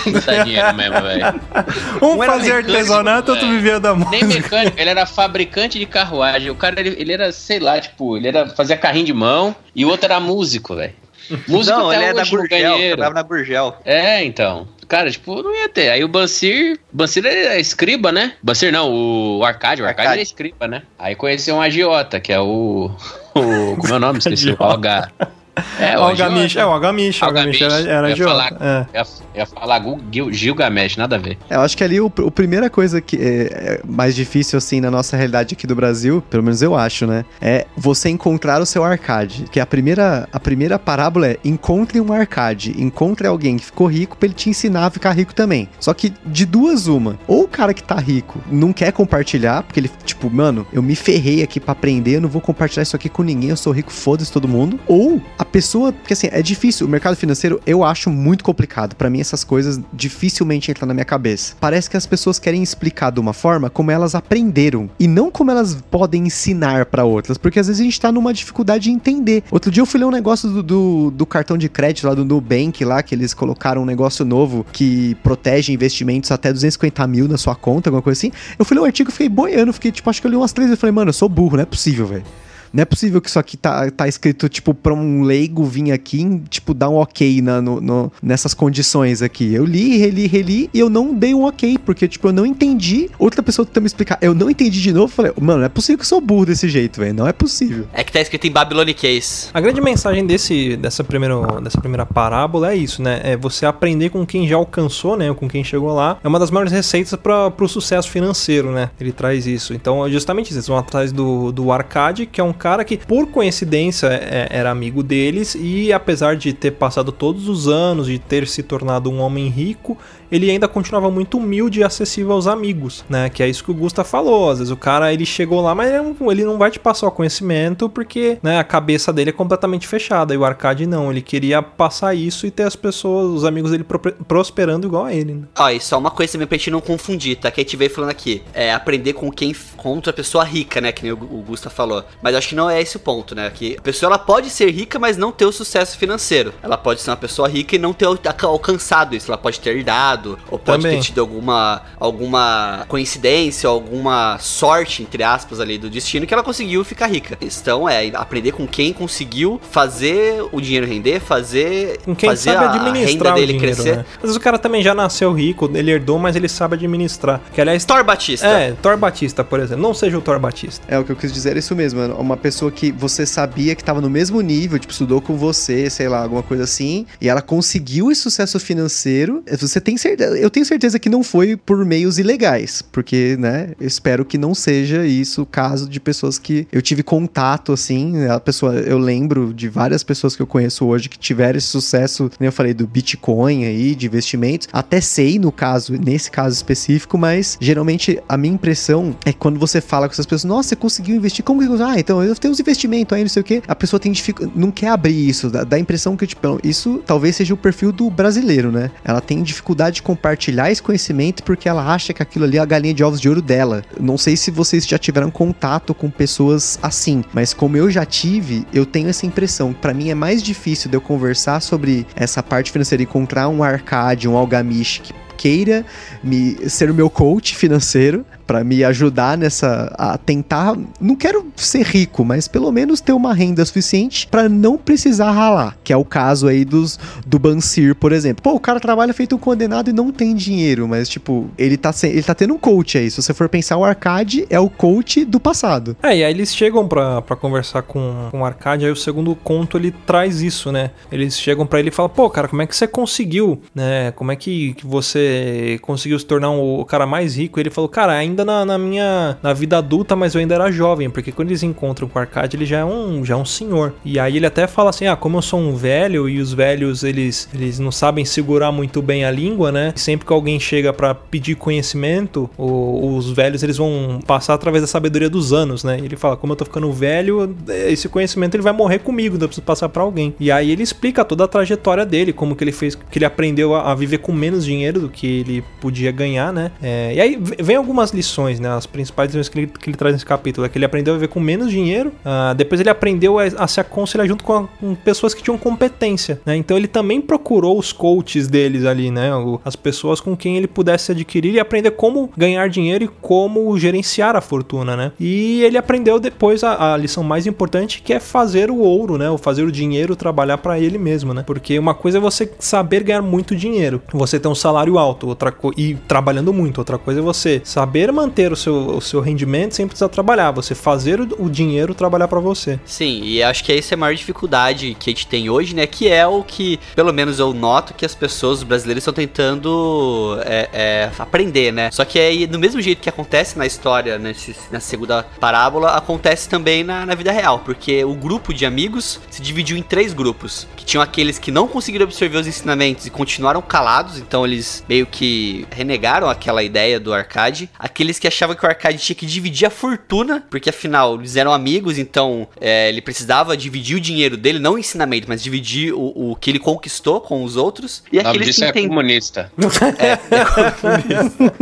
não dar dinheiro mesmo, velho. Um Um mecânico, artesanato, outro velho. vivia da Nem música. mecânico, ele era fabricante de carruagem. O cara, ele, ele era, sei lá, tipo, ele era fazia carrinho de mão e o outro era músico, velho. Músico não, ele é da Burgel, trabalhava na Burgel. É, então. Cara, tipo, não ia ter. Aí o Bansir. Bansir ele é escriba, né? Bansir não, o Arcade. O Arcade Arcade. é escriba, né? Aí conheceu um agiota, que é o. o como é o nome? Esqueci. o H. É, o Algamish, é, o Algamish, o Algamish era, era eu ia falar, É. eu ia, eu ia falar Gil- Gilgamesh, nada a ver. É, Eu acho que ali o, o primeira coisa que é, é mais difícil, assim, na nossa realidade aqui do Brasil, pelo menos eu acho, né? É você encontrar o seu arcade. Que a primeira, a primeira parábola é encontre um arcade, encontre alguém que ficou rico pra ele te ensinar a ficar rico também. Só que de duas, uma. Ou o cara que tá rico não quer compartilhar, porque ele, tipo, mano, eu me ferrei aqui pra aprender, eu não vou compartilhar isso aqui com ninguém, eu sou rico, foda-se todo mundo. Ou a pessoa, porque assim, é difícil, o mercado financeiro eu acho muito complicado. Pra mim essas coisas dificilmente entram na minha cabeça. Parece que as pessoas querem explicar de uma forma como elas aprenderam e não como elas podem ensinar pra outras, porque às vezes a gente tá numa dificuldade de entender. Outro dia eu fui ler um negócio do, do, do cartão de crédito lá do Nubank lá, que eles colocaram um negócio novo que protege investimentos até 250 mil na sua conta, alguma coisa assim. Eu fui ler o artigo fiquei boiando, fiquei tipo, acho que eu li umas três e falei, mano, eu sou burro, não é possível, velho. Não é possível que isso aqui tá, tá escrito, tipo, pra um leigo vir aqui, tipo, dar um ok na, no- no- nessas condições aqui. Eu li, reli, reli e eu não dei um ok, porque, tipo, eu não entendi. Outra pessoa tentando me explicar, eu não entendi de novo. Falei, mano, não é possível que eu sou burro desse jeito, velho. Não é possível. É que tá escrito em Babylon Case. A grande mensagem desse, dessa, primeiro, dessa primeira parábola é isso, né? É você aprender com quem já alcançou, né? Com quem chegou lá. É uma das maiores receitas para o sucesso financeiro, né? Ele traz isso. Então, é justamente isso. Eles vão atrás do, do Arcade, que é um cara que, por coincidência, é- era amigo deles. E apesar de ter passado todos os anos, de ter se tornado um homem rico, ele ainda continuava muito humilde e acessível aos amigos, né? Que é isso que o Gusta falou. Às vezes o cara ele chegou lá, mas ele não- vai te passar o conhecimento porque né, a cabeça dele é completamente fechada. E o Arcade não, ele queria passar isso e ter as pessoas, os amigos dele pro- prosperando igual a ele. Né? Ó, e só uma coisa também pra gente não confundir, tá? Que a gente veio falando aqui. É aprender com quem. com outra pessoa rica, né? Que nem o, o Gusta falou. Mas acho que não é esse o ponto, né? Que a pessoa ela pode ser rica, mas não ter o sucesso financeiro. Ela pode ser uma pessoa rica e não ter al- alcançado isso. Ela pode ter herdado, ou pode Também. ter tido alguma, alguma coincidência, alguma sorte, entre aspas, ali do destino que ela conseguiu ficar rica. Então é aprender com quem conseguiu fazer o dinheiro render, fazer, Com quem fazer sabe a renda administrar o dele dinheiro, crescer. né? Às vezes o cara também já nasceu rico, ele herdou, mas ele sabe administrar. Que aliás, Thor Batista. é, Thor Batista, por exemplo. Não seja o Thor Batista. É, o que eu quis dizer é isso mesmo. é Uma, uma pessoa que você sabia que tava no mesmo nível, tipo, estudou com você, sei lá, alguma coisa assim, e ela conseguiu esse sucesso financeiro. Você tem certeza, eu tenho certeza que não foi por meios ilegais, porque, né, eu espero que não seja isso o caso de pessoas que eu tive contato, assim, a pessoa, eu lembro de várias pessoas que eu conheço hoje que tiveram esse sucesso, como eu falei, do Bitcoin aí, de investimentos, até sei no caso, nesse caso específico, mas geralmente a minha impressão é que quando você fala com essas pessoas, nossa, você conseguiu investir, como que, ah, então eu tenho uns investimentos aí, não sei o que, a pessoa tem dificuldade, não quer abrir isso, dá, dá a impressão que, tipo, isso talvez seja o perfil do brasileiro, né? Ela tem dificuldade de compartilhar esse conhecimento porque ela acha que aquilo ali é a galinha de ovos de ouro dela. Não sei se vocês já tiveram contato com pessoas assim, mas como eu já tive, eu tenho essa impressão. Para mim é mais difícil de eu conversar sobre essa parte financeira, encontrar um arcade, um algamish que queira me ser o meu coach financeiro para me ajudar nessa a tentar, não quero ser rico, mas pelo menos ter uma renda suficiente para não precisar ralar, que é o caso aí dos do Bansir, por exemplo. Pô, o cara trabalha feito um condenado e não tem dinheiro, mas tipo, ele tá ele tá tendo um coach aí. Se você for pensar o Arcade é o coach do passado. É, e aí eles chegam para conversar com, com o Arcade, aí o segundo conto ele traz isso, né? Eles chegam para ele e falam: "Pô, cara, como é que você conseguiu, né? Como é que, que você conseguiu se tornar o cara mais rico?" Ele falou: "Cara, ainda ainda na, na, minha na vida adulta, mas eu ainda era jovem, porque quando eles encontram com o Arcade, ele já é um já é um senhor. E aí ele até fala assim: "Ah, como eu sou um velho e os velhos eles eles não sabem segurar muito bem a língua, né? Sempre que alguém chega para pedir conhecimento, o, os velhos eles vão passar através da sabedoria dos anos, né? Ele fala: "Como eu tô ficando velho, esse conhecimento ele vai morrer comigo, então eu preciso passar para alguém". E aí ele explica toda a trajetória dele, como que ele fez, que ele aprendeu a, a viver com menos dinheiro do que ele podia ganhar, né? É, e aí vem algumas lições lições, né? As principais lições que ele, que ele traz nesse capítulo é que ele aprendeu a viver com menos dinheiro, uh, depois ele aprendeu a, a, se aconselhar junto com, a, com, pessoas que tinham competência, né? Então ele também procurou os coaches deles ali, né? As pessoas com quem ele pudesse adquirir e aprender como ganhar dinheiro e como gerenciar a fortuna, né? E ele aprendeu depois a, a lição mais importante que é fazer o ouro, né? Ou fazer o dinheiro trabalhar para ele mesmo, né? Porque uma coisa é você saber ganhar muito dinheiro, você ter um salário alto, outra e trabalhando muito, outra coisa é você saber manter o seu, o seu rendimento sem precisar trabalhar, você fazer o, o dinheiro trabalhar para você. Sim, e acho que essa é a maior dificuldade que a gente tem hoje, né? Que é o que, pelo menos eu noto que as pessoas brasileiras estão tentando é, é, aprender, né? Só que aí, do mesmo jeito que acontece na história, nesse, na segunda parábola, acontece também na, na vida real, porque o grupo de amigos se dividiu em três grupos, que tinham aqueles que não conseguiram absorver os ensinamentos e continuaram calados, então eles meio que renegaram aquela ideia do arcade, aqueles aqueles que achavam que o Arcade tinha que dividir a fortuna, porque afinal eles eram amigos, então é, ele precisava dividir o dinheiro dele, não o ensinamento, mas dividir o, o que ele conquistou com os outros. E aqueles que é entend... comunista. É, é comunista.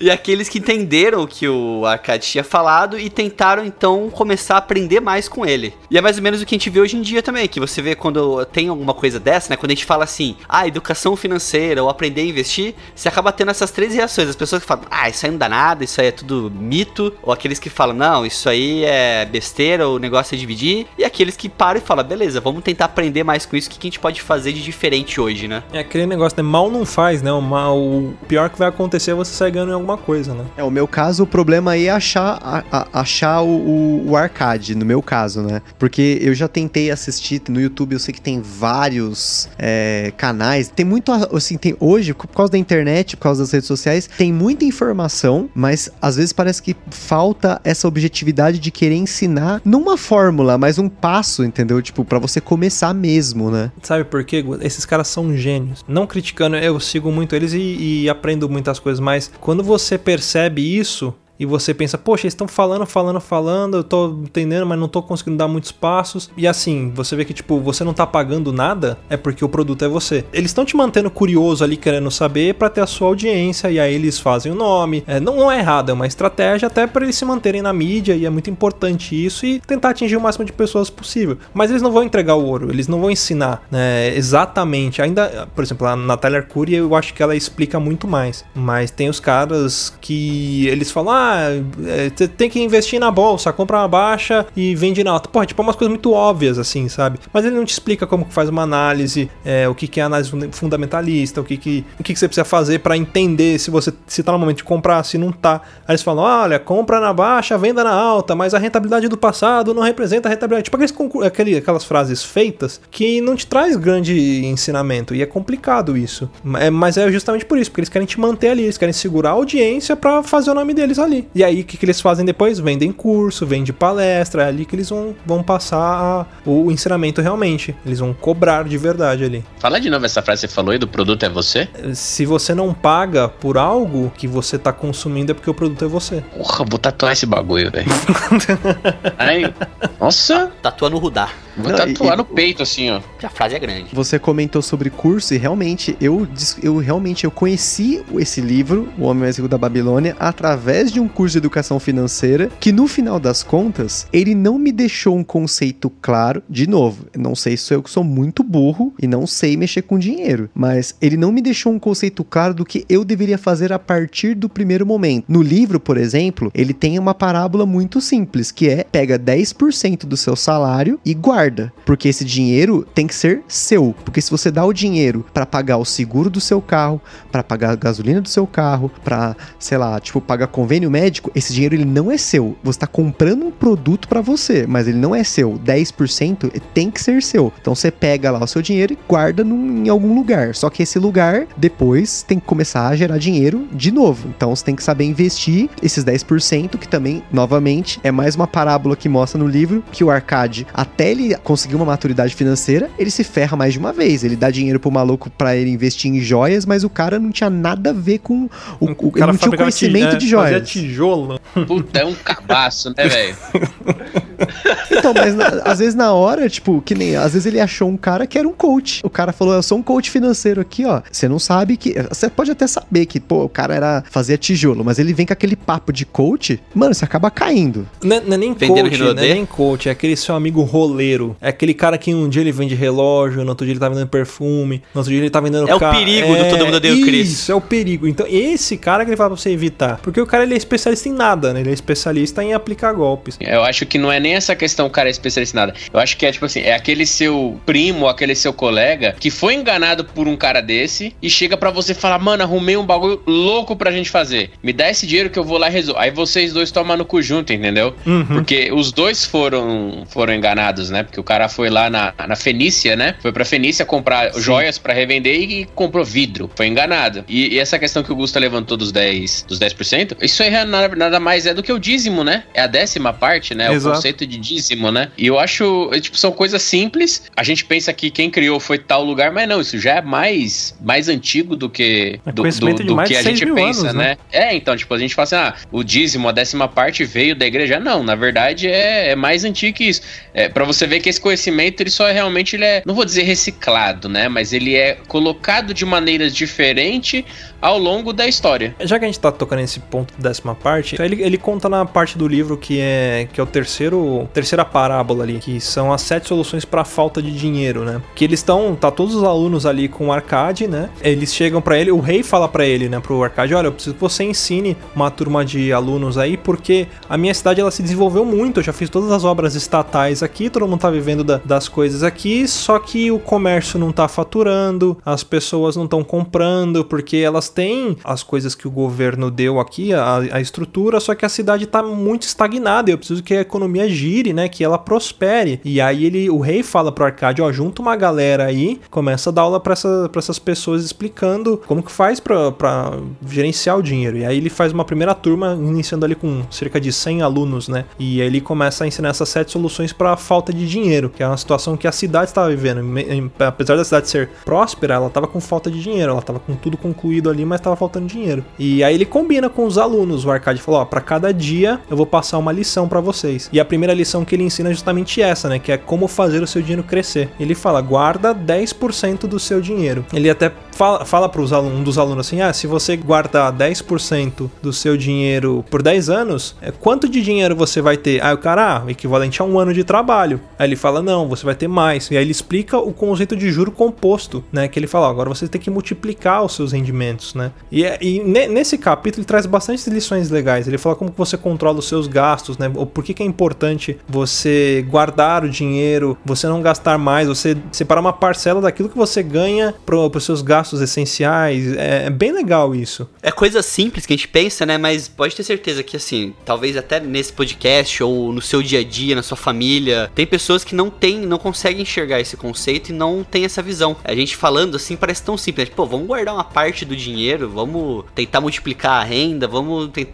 e aqueles que entenderam o que o Arcade tinha falado e tentaram então começar a aprender mais com ele. E é mais ou menos o que a gente vê hoje em dia também, que você vê quando tem alguma coisa dessa, né? Quando a gente fala assim, ah, educação financeira ou aprender a investir, você acaba tendo essas três reações. As pessoas que falam, ah, isso aí não dá nada nada, isso aí é tudo mito, ou aqueles que falam, não, isso aí é besteira, o negócio é dividir, e aqueles que param e falam, beleza, vamos tentar aprender mais com isso, o que, que a gente pode fazer de diferente hoje, né? É aquele negócio, né? Mal não faz, né? O, mal, o pior que vai acontecer é você sair ganhando em alguma coisa, né? É, o meu caso, o problema aí é achar, a, a, achar o, o, o, arcade, no meu caso, né? Porque eu já tentei assistir no YouTube, eu sei que tem vários é, canais, tem muito, assim, tem hoje, por causa da internet, por causa das redes sociais, tem muita informação, mas às vezes parece que falta essa objetividade de querer ensinar numa fórmula, mas um passo, entendeu? Tipo, para você começar mesmo, né? Sabe por quê? Esses caras são gênios. Não criticando, eu sigo muito eles e, e aprendo muitas coisas, mas quando você percebe isso, e você pensa, poxa, eles estão falando, falando, falando, eu tô entendendo, mas não tô conseguindo dar muitos passos. E assim, você vê que, tipo, você não tá pagando nada, é porque o produto é você. Eles estão te mantendo curioso ali, querendo saber, para ter a sua audiência, e aí eles fazem o nome. É, não, não é errado, é uma estratégia até para eles se manterem na mídia, e é muito importante isso, e tentar atingir o máximo de pessoas possível. Mas eles não vão entregar o ouro, eles não vão ensinar né, exatamente. Ainda, por exemplo, a Natália Arcuri, eu acho que ela explica muito mais. Mas tem os caras que eles falam, ah, ah, é, você tem que investir na bolsa, compra uma baixa e vende na alta. Porra, tipo, é umas coisas muito óbvias, assim, sabe? Mas ele não te explica como que faz uma análise, é, o que, que é análise fundamentalista, o que, que, o que, que você precisa fazer para entender se você se tá no momento de comprar, se não tá. Aí eles falam, olha, compra na baixa, venda na alta, mas a rentabilidade do passado não representa a rentabilidade. Tipo, aqueles, aquele, aquelas frases feitas que não te traz grande ensinamento. E é complicado isso. É, mas é justamente por isso, porque eles querem te manter ali, eles querem segurar a audiência para fazer o nome deles ali. E aí, o que, que eles fazem depois? Vendem curso, vendem palestra, é ali que eles vão, vão passar a, o ensinamento realmente. Eles vão cobrar de verdade ali. Fala de novo essa frase que você falou aí do produto é você? Se você não paga por algo que você tá consumindo, é porque o produto é você. Porra, vou tatuar esse bagulho, velho. Nossa! Tatua no Rudar. Vou não, tatuar e, no peito, assim, ó. A frase é grande. Você comentou sobre curso e realmente, eu, eu realmente eu conheci esse livro, O Homem Mais Rico da Babilônia, através de um curso de educação financeira, que no final das contas, ele não me deixou um conceito claro. De novo, não sei se eu que sou muito burro e não sei mexer com dinheiro, mas ele não me deixou um conceito claro do que eu deveria fazer a partir do primeiro momento. No livro, por exemplo, ele tem uma parábola muito simples, que é pega 10% do seu salário e guarda guarda, porque esse dinheiro tem que ser seu. Porque se você dá o dinheiro para pagar o seguro do seu carro, para pagar a gasolina do seu carro, para, sei lá, tipo, pagar convênio médico, esse dinheiro ele não é seu. Você tá comprando um produto para você, mas ele não é seu. 10% tem que ser seu. Então você pega lá o seu dinheiro e guarda num, em algum lugar. Só que esse lugar depois tem que começar a gerar dinheiro de novo. Então você tem que saber investir esses 10%, que também, novamente, é mais uma parábola que mostra no livro que o Arcade, até ele conseguir uma maturidade financeira, ele se ferra mais de uma vez. Ele dá dinheiro pro maluco para ele investir em joias, mas o cara não tinha nada a ver com. O, o, ele não tinha o conhecimento de joias. Tijolo. Puta, é um cabaço, né, velho? então, mas na, às vezes na hora, tipo, que nem. Às vezes ele achou um cara que era um coach. O cara falou: Eu sou um coach financeiro aqui, ó. Você não sabe que. Você pode até saber que, pô, o cara era fazia tijolo, mas ele vem com aquele papo de coach, mano, você acaba caindo. Não, não é nem coach, não é nem coach, é aquele seu amigo roleiro é aquele cara que um dia ele vende relógio, no outro dia ele tá vendendo perfume, no outro dia ele tá vendendo É ca... o perigo é... do Todo Mundo Odeia o Chris. Isso, é o perigo. Então, esse cara que ele fala pra você evitar. Porque o cara ele é especialista em nada, né? Ele é especialista em aplicar golpes. Eu acho que não é nem essa questão o cara é especialista em nada. Eu acho que é tipo assim, é aquele seu primo, aquele seu colega que foi enganado por um cara desse e chega para você falar, mano, arrumei um bagulho louco pra gente fazer. Me dá esse dinheiro que eu vou lá e resolvo. Aí vocês dois tomam no cu junto, entendeu? Uhum. Porque os dois foram, foram enganados, né? Porque o cara foi lá na, na Fenícia, né? Foi pra Fenícia comprar Sim. joias para revender e comprou vidro. Foi enganado. E, e, essa questão que o Gusta levantou dos 10%, dos 10% isso aí nada, nada mais é do que o dízimo, né? É a décima parte, né? Exato. O conceito de dízimo, né? E eu acho, é, tipo, são coisas simples. A gente pensa que quem criou foi tal lugar, mas não, isso já é mais, mais antigo do que, é do, do, do que a gente pensa, anos, né? né? É, então, tipo, a gente fala assim, ah, o dízimo, a décima parte veio da igreja. Não, na verdade é, é mais antigo que isso. É, para você ver que esse conhecimento ele só é realmente ele é, não vou dizer reciclado, né, mas ele é colocado de maneiras diferentes ao longo da história. Já que a gente tá tocando nesse ponto da décima parte, ele, ele conta na parte do livro que é que é o terceiro terceira parábola ali, que são as sete soluções para falta de dinheiro, né? Que eles estão, tá todos os alunos ali com o Arcade, né? Eles chegam para ele, o rei fala para ele, né, pro Arcade, olha, eu preciso que você ensine uma turma de alunos aí, porque a minha cidade ela se desenvolveu muito, eu já fiz todas as obras estatais aqui, todo mundo tá vivendo da, das coisas aqui, só que o comércio não tá faturando, as pessoas não estão comprando, porque elas têm as coisas que o governo deu aqui, a estrutura, só que a cidade tá muito estagnada. Eu preciso que a economia gire, né? Que ela prospere. E aí ele, o rei fala pro Arcade, ó, junta uma galera aí, começa a dar aula para essa, essas pessoas explicando como que faz para gerenciar o dinheiro. E aí ele faz uma primeira turma, iniciando ali com cerca de 100 alunos, né? E aí ele começa a ensinar essas sete soluções para falta de dinheiro, que é uma situação que a cidade estava vivendo. Apesar da cidade ser próspera, ela estava com falta de dinheiro, ela estava com tudo concluído ali, mas estava faltando dinheiro. E aí ele combina com os alunos. O Arcade falou: ó, para cada dia eu vou passar uma lição para vocês. E a primeira lição que ele ensina justamente essa, né? Que é como fazer o seu dinheiro crescer. Ele fala, guarda 10% do seu dinheiro. Ele até fala, fala para um dos alunos assim: ah, se você guardar 10% do seu dinheiro por 10 anos, é, quanto de dinheiro você vai ter? Aí o cara, ah, equivalente a um ano de trabalho. Aí ele fala: não, você vai ter mais. E aí ele explica o conceito de juro composto, né? Que ele fala: agora você tem que multiplicar os seus rendimentos, né? E, é, e nesse capítulo ele traz bastante lições legais. Ele fala como você controla os seus gastos, né? Ou por que, que é importante você guardar o dinheiro, você não gastar mais, você separar uma parcela daquilo que você ganha para os seus gastos essenciais. É, é bem legal isso. É coisa simples que a gente pensa, né? Mas pode ter certeza que, assim, talvez até nesse podcast ou no seu dia a dia, na sua família, tem pessoas que não tem, não conseguem enxergar esse conceito e não tem essa visão. A gente falando assim parece tão simples. Pô, vamos guardar uma parte do dinheiro, vamos tentar multiplicar a renda, vamos tentar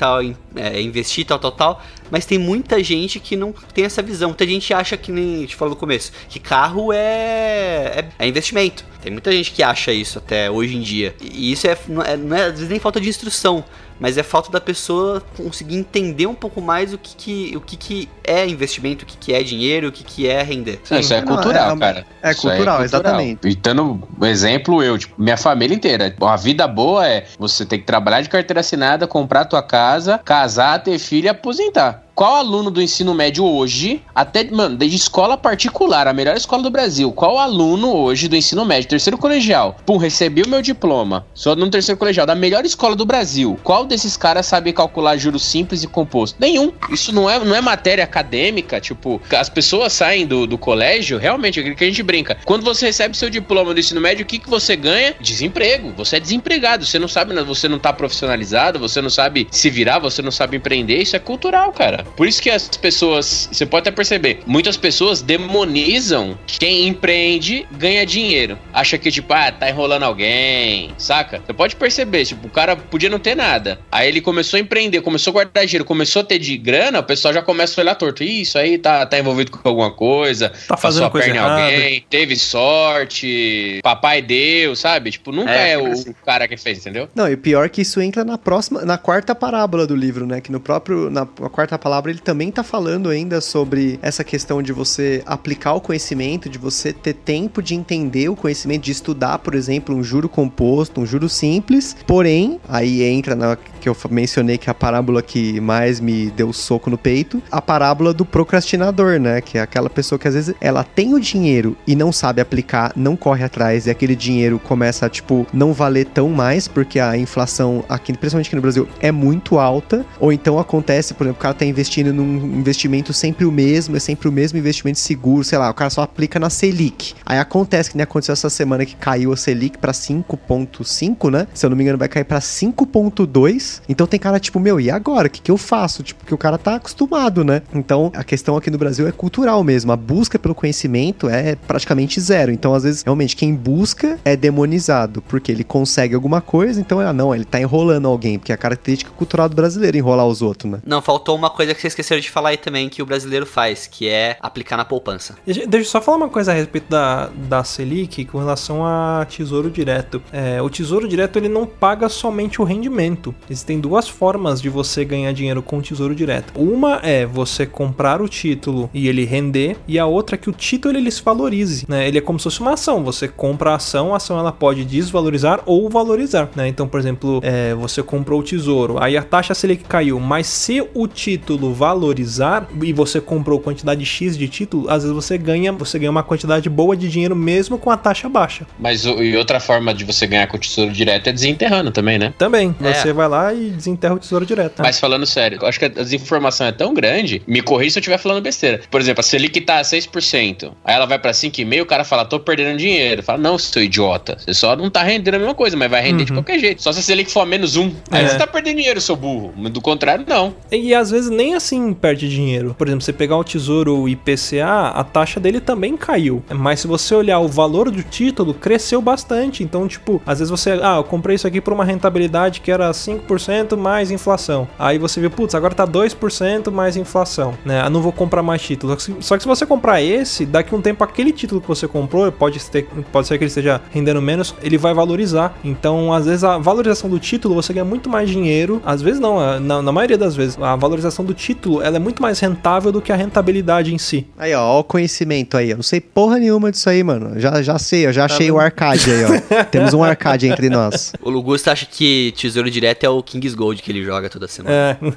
é, investir, tal, tal, tal. Mas tem muita gente que não tem essa visão. Muita gente acha que nem a gente falou no começo, que carro é, é, é investimento. Tem muita gente que acha isso até hoje em dia. E isso é, não é, não é às vezes nem falta de instrução mas é falta da pessoa conseguir entender um pouco mais o que, que o que, que é investimento, o que, que é dinheiro, o que, que é render. Sim, isso é cultural, é, cara. É cultural, é cultural, exatamente. E dando exemplo, eu, tipo, minha família inteira. A vida boa é você ter que trabalhar de carteira assinada, comprar tua casa, casar, ter filho e aposentar qual aluno do ensino médio hoje, até, mano, desde escola particular, a melhor escola do Brasil, qual aluno hoje do ensino médio, terceiro colegial, pum, recebi o meu diploma, sou no terceiro colegial, da melhor escola do Brasil, qual desses caras sabe calcular juros simples e composto? Nenhum. Isso não é, não é matéria acadêmica, tipo, as pessoas saem do, do colégio, realmente, é que a gente brinca. Quando você recebe seu diploma do ensino médio, o que, que você ganha? Desemprego. Você é desempregado, você não sabe, você não tá profissionalizado, você não sabe se virar, você não sabe empreender, isso é cultural, cara. Por isso que as pessoas, você pode até perceber, muitas pessoas demonizam quem empreende ganha dinheiro. Acha que, tipo, ah, tá enrolando alguém, saca? Você pode perceber, tipo, o cara podia não ter nada. Aí ele começou a empreender, começou a guardar dinheiro, começou a ter de grana, o pessoal já começa a olhar torto. Isso aí tá, tá envolvido com alguma coisa, tá fazendo coisa perna errada. alguém, teve sorte, papai deu, sabe? Tipo, nunca é, é o assim. cara que fez, entendeu? Não, e pior que isso entra na próxima, na quarta parábola do livro, né? Que no próprio, na, na quarta palavra palavra, ele também está falando ainda sobre essa questão de você aplicar o conhecimento, de você ter tempo de entender o conhecimento, de estudar, por exemplo, um juro composto, um juro simples. Porém, aí entra na que eu mencionei que é a parábola que mais me deu soco no peito, a parábola do procrastinador, né? Que é aquela pessoa que às vezes ela tem o dinheiro e não sabe aplicar, não corre atrás, e aquele dinheiro começa a, tipo, não valer tão mais, porque a inflação aqui, principalmente aqui no Brasil, é muito alta. Ou então acontece, por exemplo, o cara tá investindo investindo num investimento sempre o mesmo, é sempre o mesmo investimento seguro, sei lá, o cara só aplica na Selic. Aí acontece que nem aconteceu essa semana que caiu a Selic para 5.5, né? Se eu não me engano, vai cair para 5.2. Então tem cara tipo, meu, e agora? O que, que eu faço? Tipo, que o cara tá acostumado, né? Então a questão aqui no Brasil é cultural mesmo. A busca pelo conhecimento é praticamente zero. Então, às vezes, realmente, quem busca é demonizado, porque ele consegue alguma coisa, então, ah, não, ele tá enrolando alguém, porque é a característica cultural do brasileiro enrolar os outros, né? Não, faltou uma coisa coisa que vocês esqueceram de falar aí também que o brasileiro faz, que é aplicar na poupança. Deixa eu só falar uma coisa a respeito da, da Selic com relação a tesouro direto. É, o tesouro direto ele não paga somente o rendimento. Existem duas formas de você ganhar dinheiro com o tesouro direto. Uma é você comprar o título e ele render, e a outra é que o título ele se valorize. Né? Ele é como se fosse uma ação. Você compra a ação, a ação ela pode desvalorizar ou valorizar. Né? Então, por exemplo, é, você comprou o tesouro, aí a taxa Selic caiu, mas se o título título valorizar e você comprou quantidade X de título, às vezes você ganha, você ganha uma quantidade boa de dinheiro mesmo com a taxa baixa. Mas e outra forma de você ganhar com o tesouro direto é desenterrando também, né? Também. É. Você vai lá e desenterra o tesouro direto. Né? Mas falando sério, eu acho que a desinformação é tão grande, me corrija se eu estiver falando besteira. Por exemplo, a Selic tá a 6%, aí ela vai pra 5,5%, o cara fala, tô perdendo dinheiro. Fala, não, seu idiota, você só não tá rendendo a mesma coisa, mas vai render uhum. de qualquer jeito. Só se a Selic for a menos 1, aí é. você tá perdendo dinheiro, seu burro. Do contrário, não. E às vezes nem assim perde dinheiro. Por exemplo, você pegar o tesouro IPCA, a taxa dele também caiu. Mas se você olhar o valor do título cresceu bastante. Então, tipo, às vezes você, ah, eu comprei isso aqui por uma rentabilidade que era 5% mais inflação. Aí você vê, putz, agora tá 2% mais inflação, né? Eu não vou comprar mais títulos. Só que se você comprar esse, daqui um tempo aquele título que você comprou, pode, ter, pode ser que ele esteja rendendo menos, ele vai valorizar. Então, às vezes a valorização do título você ganha muito mais dinheiro. Às vezes não, na, na maioria das vezes, a valorização do título ela é muito mais rentável do que a rentabilidade em si. Aí, ó, ó o conhecimento aí. Eu não sei porra nenhuma disso aí, mano. Já, já sei, eu já Tá achei o arcade aí, ó. Temos um arcade entre nós. O Lugusta acha que Tesouro Direto é o King's Gold que ele joga toda semana.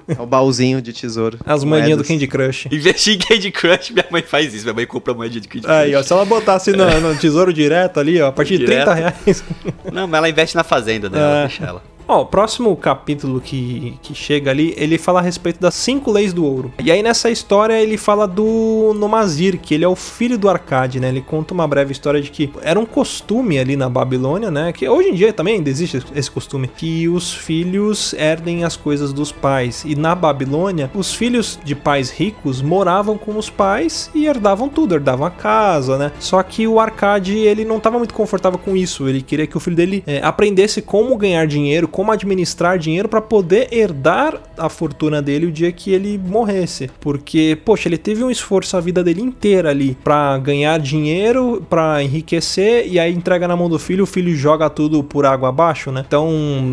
É, É o baúzinho de tesouro. as maninhas do. Candy Crush. Investir em Candy Crush, minha mãe faz isso. Minha mãe compra moeda de Candy Crush. Aí, ó, se ela botasse no, no tesouro direto ali, ó, a partir de 30 Direto. reais. Não, mas ela investe na fazenda dela, É. deixa ela. Ó, o próximo capítulo que, que chega ali, ele fala a respeito das cinco leis do ouro. E aí nessa história ele fala do Nomazir, que ele é o filho do Arcade, né? Ele conta uma breve história de que era um costume ali na Babilônia, né? Que hoje em dia também existe esse costume, que os filhos herdem as coisas dos pais. E na Babilônia, os filhos de pais ricos moravam com os pais e herdavam tudo, herdavam a casa, né? Só que o Arcade, ele não estava muito confortável com isso. Ele queria que o filho dele é, aprendesse como ganhar dinheiro, como administrar dinheiro para poder herdar a fortuna dele o dia que ele morresse. Porque, poxa, ele teve um esforço a vida dele inteira ali para ganhar dinheiro, para enriquecer e aí entrega na mão do filho, o filho joga tudo por água abaixo, né? Então,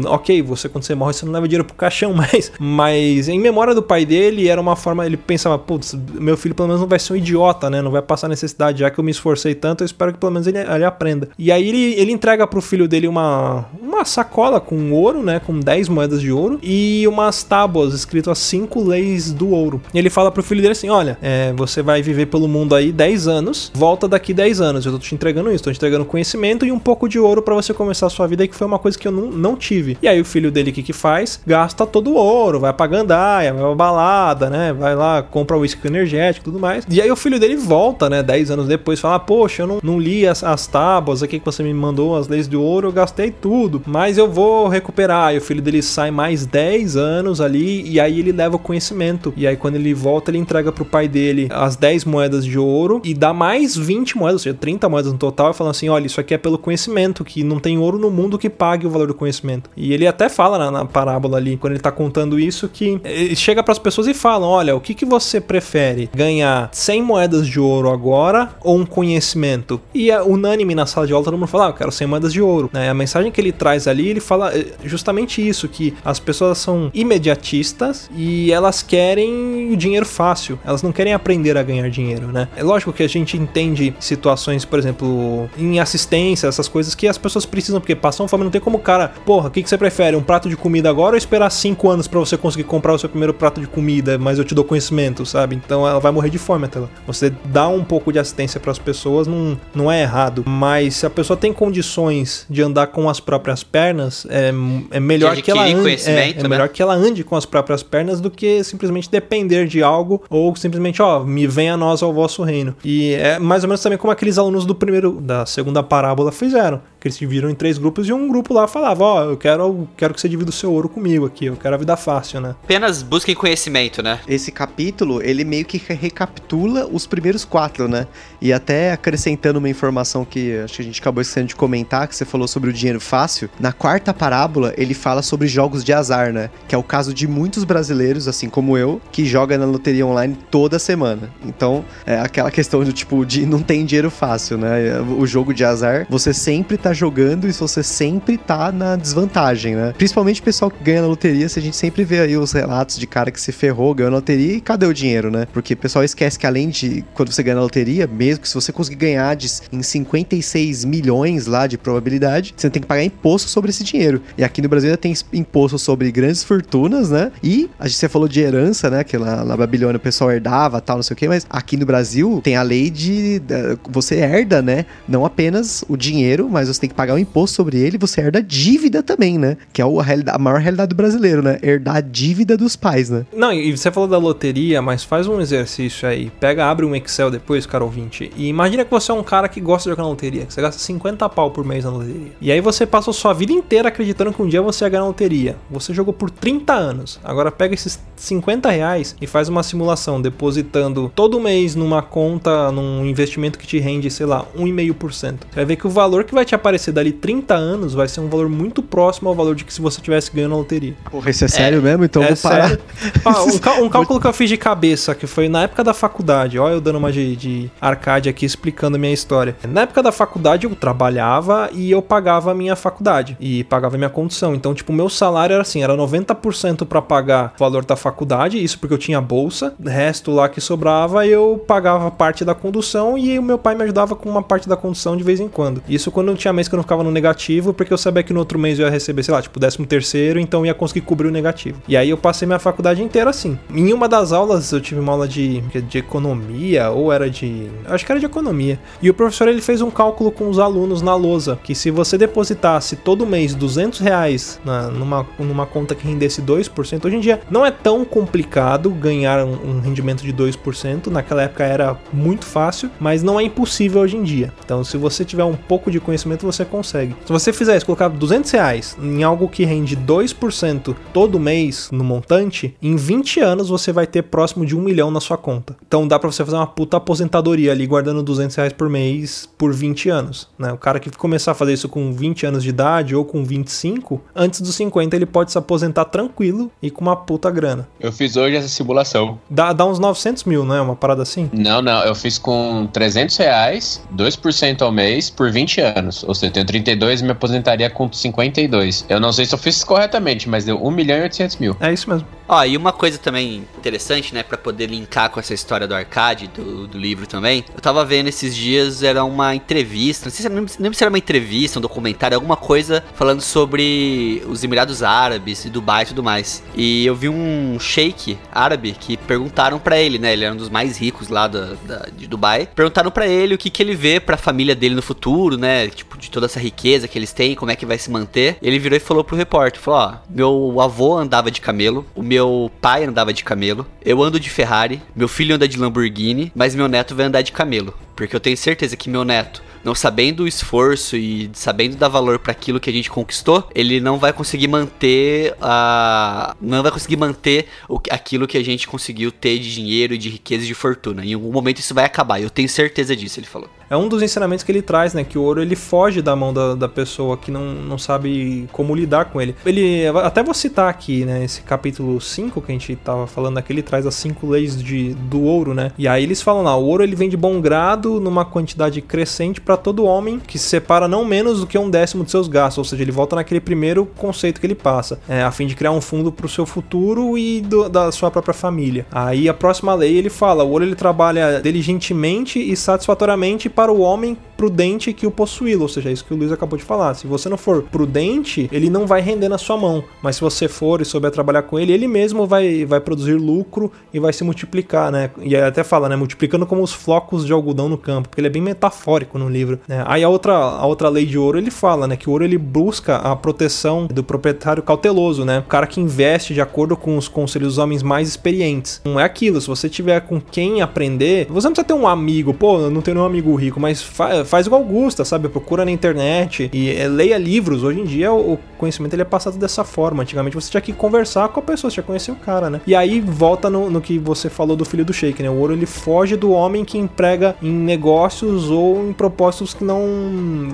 ok, você quando você morre você não leva dinheiro pro caixão, mas, mas em memória do pai dele era uma forma, ele pensava, putz, meu filho pelo menos não vai ser um idiota, né? Não vai passar necessidade, já que eu me esforcei tanto, eu espero que pelo menos ele, ele aprenda. E aí ele, ele entrega pro filho dele uma, uma sacola com ouro, né? Com 10 moedas de ouro e umas tábuas escrito as cinco leis do ouro. E ele fala pro filho dele assim: olha, é, você vai viver pelo mundo aí 10 anos, volta daqui 10 anos. Eu tô te entregando isso, tô te entregando conhecimento e um pouco de ouro para você começar a sua vida, que foi uma coisa que eu não, não tive. E aí o filho dele, o que que faz? Gasta todo o ouro, vai pra gandaia, vai pra balada, né? Vai lá, compra uísque energético tudo mais. E aí o filho dele volta, né? 10 anos depois, fala: Poxa, eu não, não li as, as tábuas aqui que você me mandou, as leis de ouro, eu gastei tudo, mas eu vou recuperar. E o filho dele sai mais 10 anos ali e aí ele leva o conhecimento. E aí quando ele volta, ele entrega pro pai dele as 10 moedas de ouro e dá mais 20 moedas, ou seja, 30 moedas no total, e falando assim: olha, isso aqui é pelo conhecimento, que não tem ouro no mundo que pague o valor do conhecimento. E ele até fala na, na parábola ali, quando ele tá contando isso, que ele chega pras pessoas e fala: olha, o que, que você prefere? Ganhar 100 moedas de ouro agora ou um conhecimento? E é unânime na sala de aula, todo mundo fala: ah, eu quero 100 moedas de ouro. Né? A mensagem que ele traz ali, ele fala eh, justamente isso, que as pessoas são imediatistas e elas querem o dinheiro fácil, elas não querem aprender a ganhar dinheiro, né? É lógico que a gente entende situações, por exemplo, em assistência, essas coisas que as pessoas precisam, porque passam fome, não tem como o cara, porra, o que, que você prefere? Um prato de comida agora ou esperar 5 anos pra você conseguir comprar o seu primeiro prato de comida, mas eu te dou conhecimento, sabe? Então ela vai morrer de fome até lá. Você dá um pouco de assistência pras pessoas não, não é errado, mas se a pessoa tem condições de andar com as próprias pernas, é, é melhor que ela ande, é, é né? melhor que ela ande com as próprias pernas do que simplesmente depender de algo ou simplesmente, ó, me venha a nós ao vosso reino. E é mais ou menos também como aqueles alunos do primeiro, da segunda parábola fizeram, que eles se viram em três grupos e um grupo lá falava, ó, eu quero, quero que você divida o seu ouro comigo aqui, eu quero a vida fácil, né? Apenas busquem conhecimento, né? Esse capítulo, ele meio que recapitula os primeiros quatro, né? E até acrescentando uma informação que acho que a gente acabou esquecendo de comentar, que você falou sobre o dinheiro fácil. Na quarta parábola, ele fala sobre jogos de azar, né? Que é o caso de muitos brasileiros, assim como eu, que joga na loteria online toda semana. Então, é aquela questão do tipo, de não tem dinheiro fácil, né? O jogo de azar, você sempre tá jogando e você sempre tá na desvantagem, né? Principalmente o pessoal que ganha na loteria, se a gente sempre vê aí os relatos de cara que se ferrou, ganhou na loteria e cadê o dinheiro, né? Porque o pessoal esquece que além de quando você ganha na loteria, mesmo que se você conseguir ganhar de, em 56 milhões lá de probabilidade, você tem que pagar imposto sobre esse dinheiro. E aqui no Brasil ainda tem imposto sobre grandes fortunas, né? E a gente falou de herança, né? Que lá na Babilônia o pessoal herdava tal, não sei o quê, mas aqui no Brasil tem a lei de. você herda, né? Não apenas o dinheiro, mas você tem que pagar um imposto sobre ele, você herda dívida também, né? Que é o- a, a maior realidade do brasileiro, né? Herdar a dívida dos pais, né? Não, e você falou da loteria, mas faz um exercício aí. Pega, abre um Excel depois, cara ouvinte, e imagina que você é um cara que gosta de jogar na loteria, que você gasta 50 pau por mês na loteria. E aí você passou sua vida inteira acreditando que um dia você ia ganhar na loteria. Você jogou por 30 anos. Agora pega esses 50 reais e faz uma simulação, depositando todo mês numa conta, num investimento que te rende, sei lá, 1,5%. Você vai ver que o valor que vai te aparecer dali 30 anos vai ser um valor muito próximo ao valor de que se você tivesse ganho na loteria. Porra, isso é, sério mesmo? Então eu É vou parar. Ah, um, cá- um cálculo que eu fiz de cabeça, que foi na época da faculdade. Olha eu dando uma de, de arcade aqui explicando a minha história. Na época da faculdade eu trabalhava e eu pagava a minha faculdade. E pagava a minha condução. Então, tipo, o meu salário era assim, era 90% pra pagar o valor da faculdade, isso porque eu tinha bolsa. O resto lá que sobrava eu pagava parte da condução e o meu pai me ajudava com uma parte da condução de vez em quando. Isso quando não tinha mês que eu não ficava no negativo, porque eu sabia que no outro mês eu ia receber, sei lá, tipo, 13 terceiro, então eu ia conseguir cobrir o negativo. E aí eu passei minha faculdade inteira assim. Em uma das aulas eu tive uma aula de, de economia, ou era de. Acho que era de economia. E o professor ele fez um cálculo com os alunos na lousa, que se você depositasse todo mês 200 reais na, numa, numa conta que rendesse 2%, hoje em dia não é tão complicado ganhar um, um rendimento de 2%. Naquela época era muito fácil, mas não é impossível hoje em dia. Então, se você tiver um pouco de conhecimento, você consegue. Se você fizer isso, colocar 200 reais em algo que rende 2% todo mês no montante, em 20 anos você vai ter próximo de um milhão na sua conta. Então dá pra você fazer uma puta aposentadoria ali guardando 200 reais por mês por 20 anos. Né? O cara que começar a fazer isso com 20 anos de idade ou com 25, antes dos 50 ele pode se aposentar tranquilo e com uma puta grana. Eu fiz hoje essa simulação. Dá, dá uns 900 mil, não é? Uma parada assim? Não, não, eu fiz com 300 reais, 2% ao mês, por 20 anos. Ou seja, eu tenho 32 e me aposentaria com 52. Eu não sei se eu fiz corretamente, mas deu 1 milhão e 800 mil. É isso mesmo. Ó, e uma coisa também interessante, né, Pra poder linkar com essa história do arcade, do, do livro também. Eu tava vendo esses dias, era uma entrevista, não sei se, não lembro se era uma entrevista, um documentário, alguma coisa falando sobre os Emirados Árabes e Dubai e tudo mais. E eu vi um sheik árabe que perguntaram pra ele, né, ele era um dos mais ricos lá da, da- de Dubai. Perguntaram pra ele o que que ele vê pra família dele no futuro, né, tipo, de toda essa riqueza que eles têm, como é que vai se manter. Ele virou e falou pro repórter, falou, ó, meu avô andava de camelo, o meu pai andava de camelo, eu ando de Ferrari, meu filho anda de Lamborghini, mas meu neto vai andar de camelo. Porque eu tenho certeza que meu neto, não sabendo o esforço e sabendo dar valor para aquilo que a gente conquistou, ele não vai conseguir manter a não vai conseguir manter o, aquilo que a gente conseguiu ter de dinheiro, de riqueza de fortuna. Em algum momento isso vai acabar. Eu tenho certeza disso, ele falou. É um dos ensinamentos que ele traz, né? Que o ouro ele foge da mão da, da pessoa que não, não sabe como lidar com ele. Ele. Até vou citar aqui, né? Esse capítulo 5 que a gente tava falando aqui, ele traz as cinco leis de, do ouro, né? E aí eles falam lá: o ouro ele vem de bom grado numa quantidade crescente para todo homem que se separa não menos do que um décimo de seus gastos. Ou seja, ele volta naquele primeiro conceito que ele passa, é, a fim de criar um fundo para o seu futuro e do- da sua própria família. Aí a próxima lei ele fala: o ouro ele trabalha diligentemente e satisfatoriamente para o homem prudente que o possuí-lo. Ou seja, é isso que o Luiz acabou de falar. Se você não for prudente, ele não vai render na sua mão. Mas se você for e souber trabalhar com ele, ele mesmo vai, vai produzir lucro e vai se multiplicar, né? E até fala, né? Multiplicando como os flocos de algodão no campo, porque ele é bem metafórico no livro. né? Aí a outra, a outra lei de ouro ele fala, né? Que o ouro ele busca a proteção do proprietário cauteloso, né? O cara que investe de acordo com os conselhos dos homens mais experientes. Não é aquilo, se você tiver com quem aprender, você não precisa ter um amigo, pô, eu não tenho nenhum amigo rico, mas fa faz igual Augusta, sabe? Procura na internet e é, leia livros. Hoje em dia o conhecimento ele é passado dessa forma. Antigamente você tinha que conversar com a pessoa, você tinha que conhecer o cara, né? E aí volta no, no que você falou do filho do Sheik, né? O ouro ele foge do homem que emprega em negócios ou em propósitos que não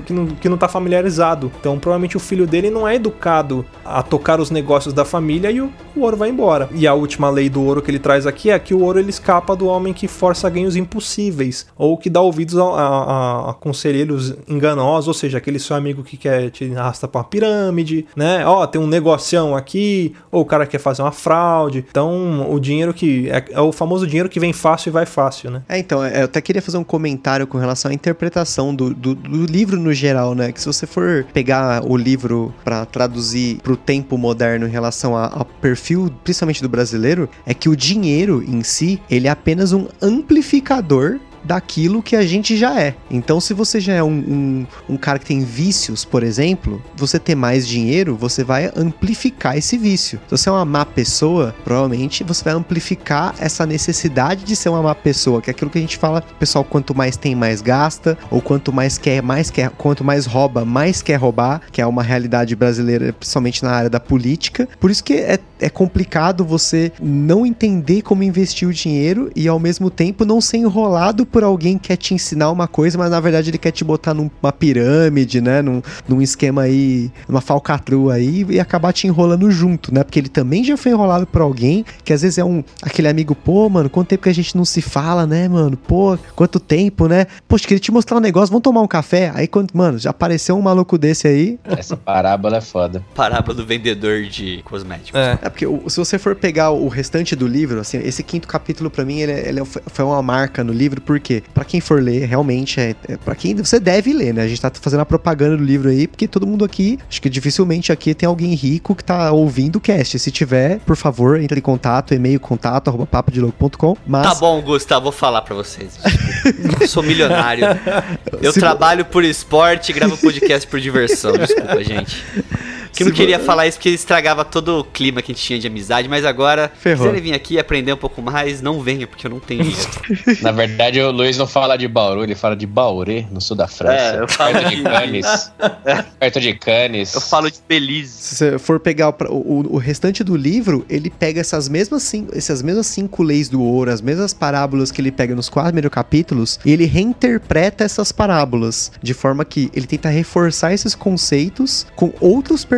que não, que não tá familiarizado. Então provavelmente o filho dele não é educado a tocar os negócios da família e o, o ouro vai embora. E a última lei do ouro que ele traz aqui é que o ouro ele escapa do homem que força ganhos impossíveis ou que dá ouvidos a, a- a conselheiros enganosos, ou seja, aquele seu amigo que quer te arrastar pra uma pirâmide, né? Ó, tem um negocião aqui, ou o cara quer fazer uma fraude. Então, o dinheiro que é, é o famoso dinheiro que vem fácil e vai fácil, né? É, então, eu até queria fazer um comentário com relação à interpretação do, do, do livro no geral, né? Que se você for pegar o livro pra traduzir pro tempo moderno em relação ao perfil, principalmente do brasileiro, é que o dinheiro em si, ele é apenas um amplificador daquilo que a gente já é. Então, se você já é um, um, um cara que tem vícios, por exemplo, você ter mais dinheiro, você vai amplificar esse vício. Se você é uma má pessoa, provavelmente você vai amplificar essa necessidade de ser uma má pessoa, que é aquilo que a gente fala, pessoal, quanto mais tem, mais gasta, ou quanto mais quer, mais quer, quanto mais rouba, mais quer roubar, que é uma realidade brasileira, principalmente na área da política. Por isso que é, é complicado você não entender como investir o dinheiro e ao mesmo tempo não ser enrolado por alguém que quer te ensinar uma coisa, mas na verdade ele quer te botar numa pirâmide, né? Num, num esquema aí, numa falcatrua aí e acabar te enrolando junto, né? Porque ele também já foi enrolado por alguém que às vezes é um aquele amigo, pô, mano, quanto tempo que a gente não se fala, né, mano? Pô, quanto tempo, né? Poxa, queria te mostrar um negócio, vamos tomar um café? Aí quando, mano, já apareceu um maluco desse aí. Essa parábola é foda. Parábola do vendedor de cosméticos. É. É porque se você for pegar o restante do livro, assim, esse quinto capítulo pra mim ele, é- ele é- foi uma marca no livro, porque Pra quem for ler, realmente é, é para quem você deve ler, né? A gente tá fazendo a propaganda do livro aí, porque todo mundo aqui, acho que dificilmente aqui tem alguém rico que tá ouvindo o cast. Se tiver, por favor, entre em contato, e-mail contato arroba papodelouco.com. Mas Tá bom, Gustavo, vou falar pra vocês. Eu sou milionário. Eu Se- trabalho por esporte e gravo podcast por diversão. Desculpa, gente. Que não Se queria falar isso porque estragava todo o clima que a gente tinha de amizade, mas agora, se Ferrou. quiserem vir aqui e aprender um pouco mais, não venha, porque eu não tenho dinheiro. Na verdade, o Luiz não fala de Bauru, ele fala de Bauré, no sul da França. É, eu falo perto de de- Cannes. perto de Cannes. Eu falo de Belize. Se você for pegar o, o, o restante do livro, ele pega essas mesmas, cinco, essas mesmas cinco leis do ouro, as mesmas parábolas que ele pega nos quatro primeiros capítulos, e ele reinterpreta essas parábolas, de forma que ele tenta reforçar esses conceitos com outros personagens,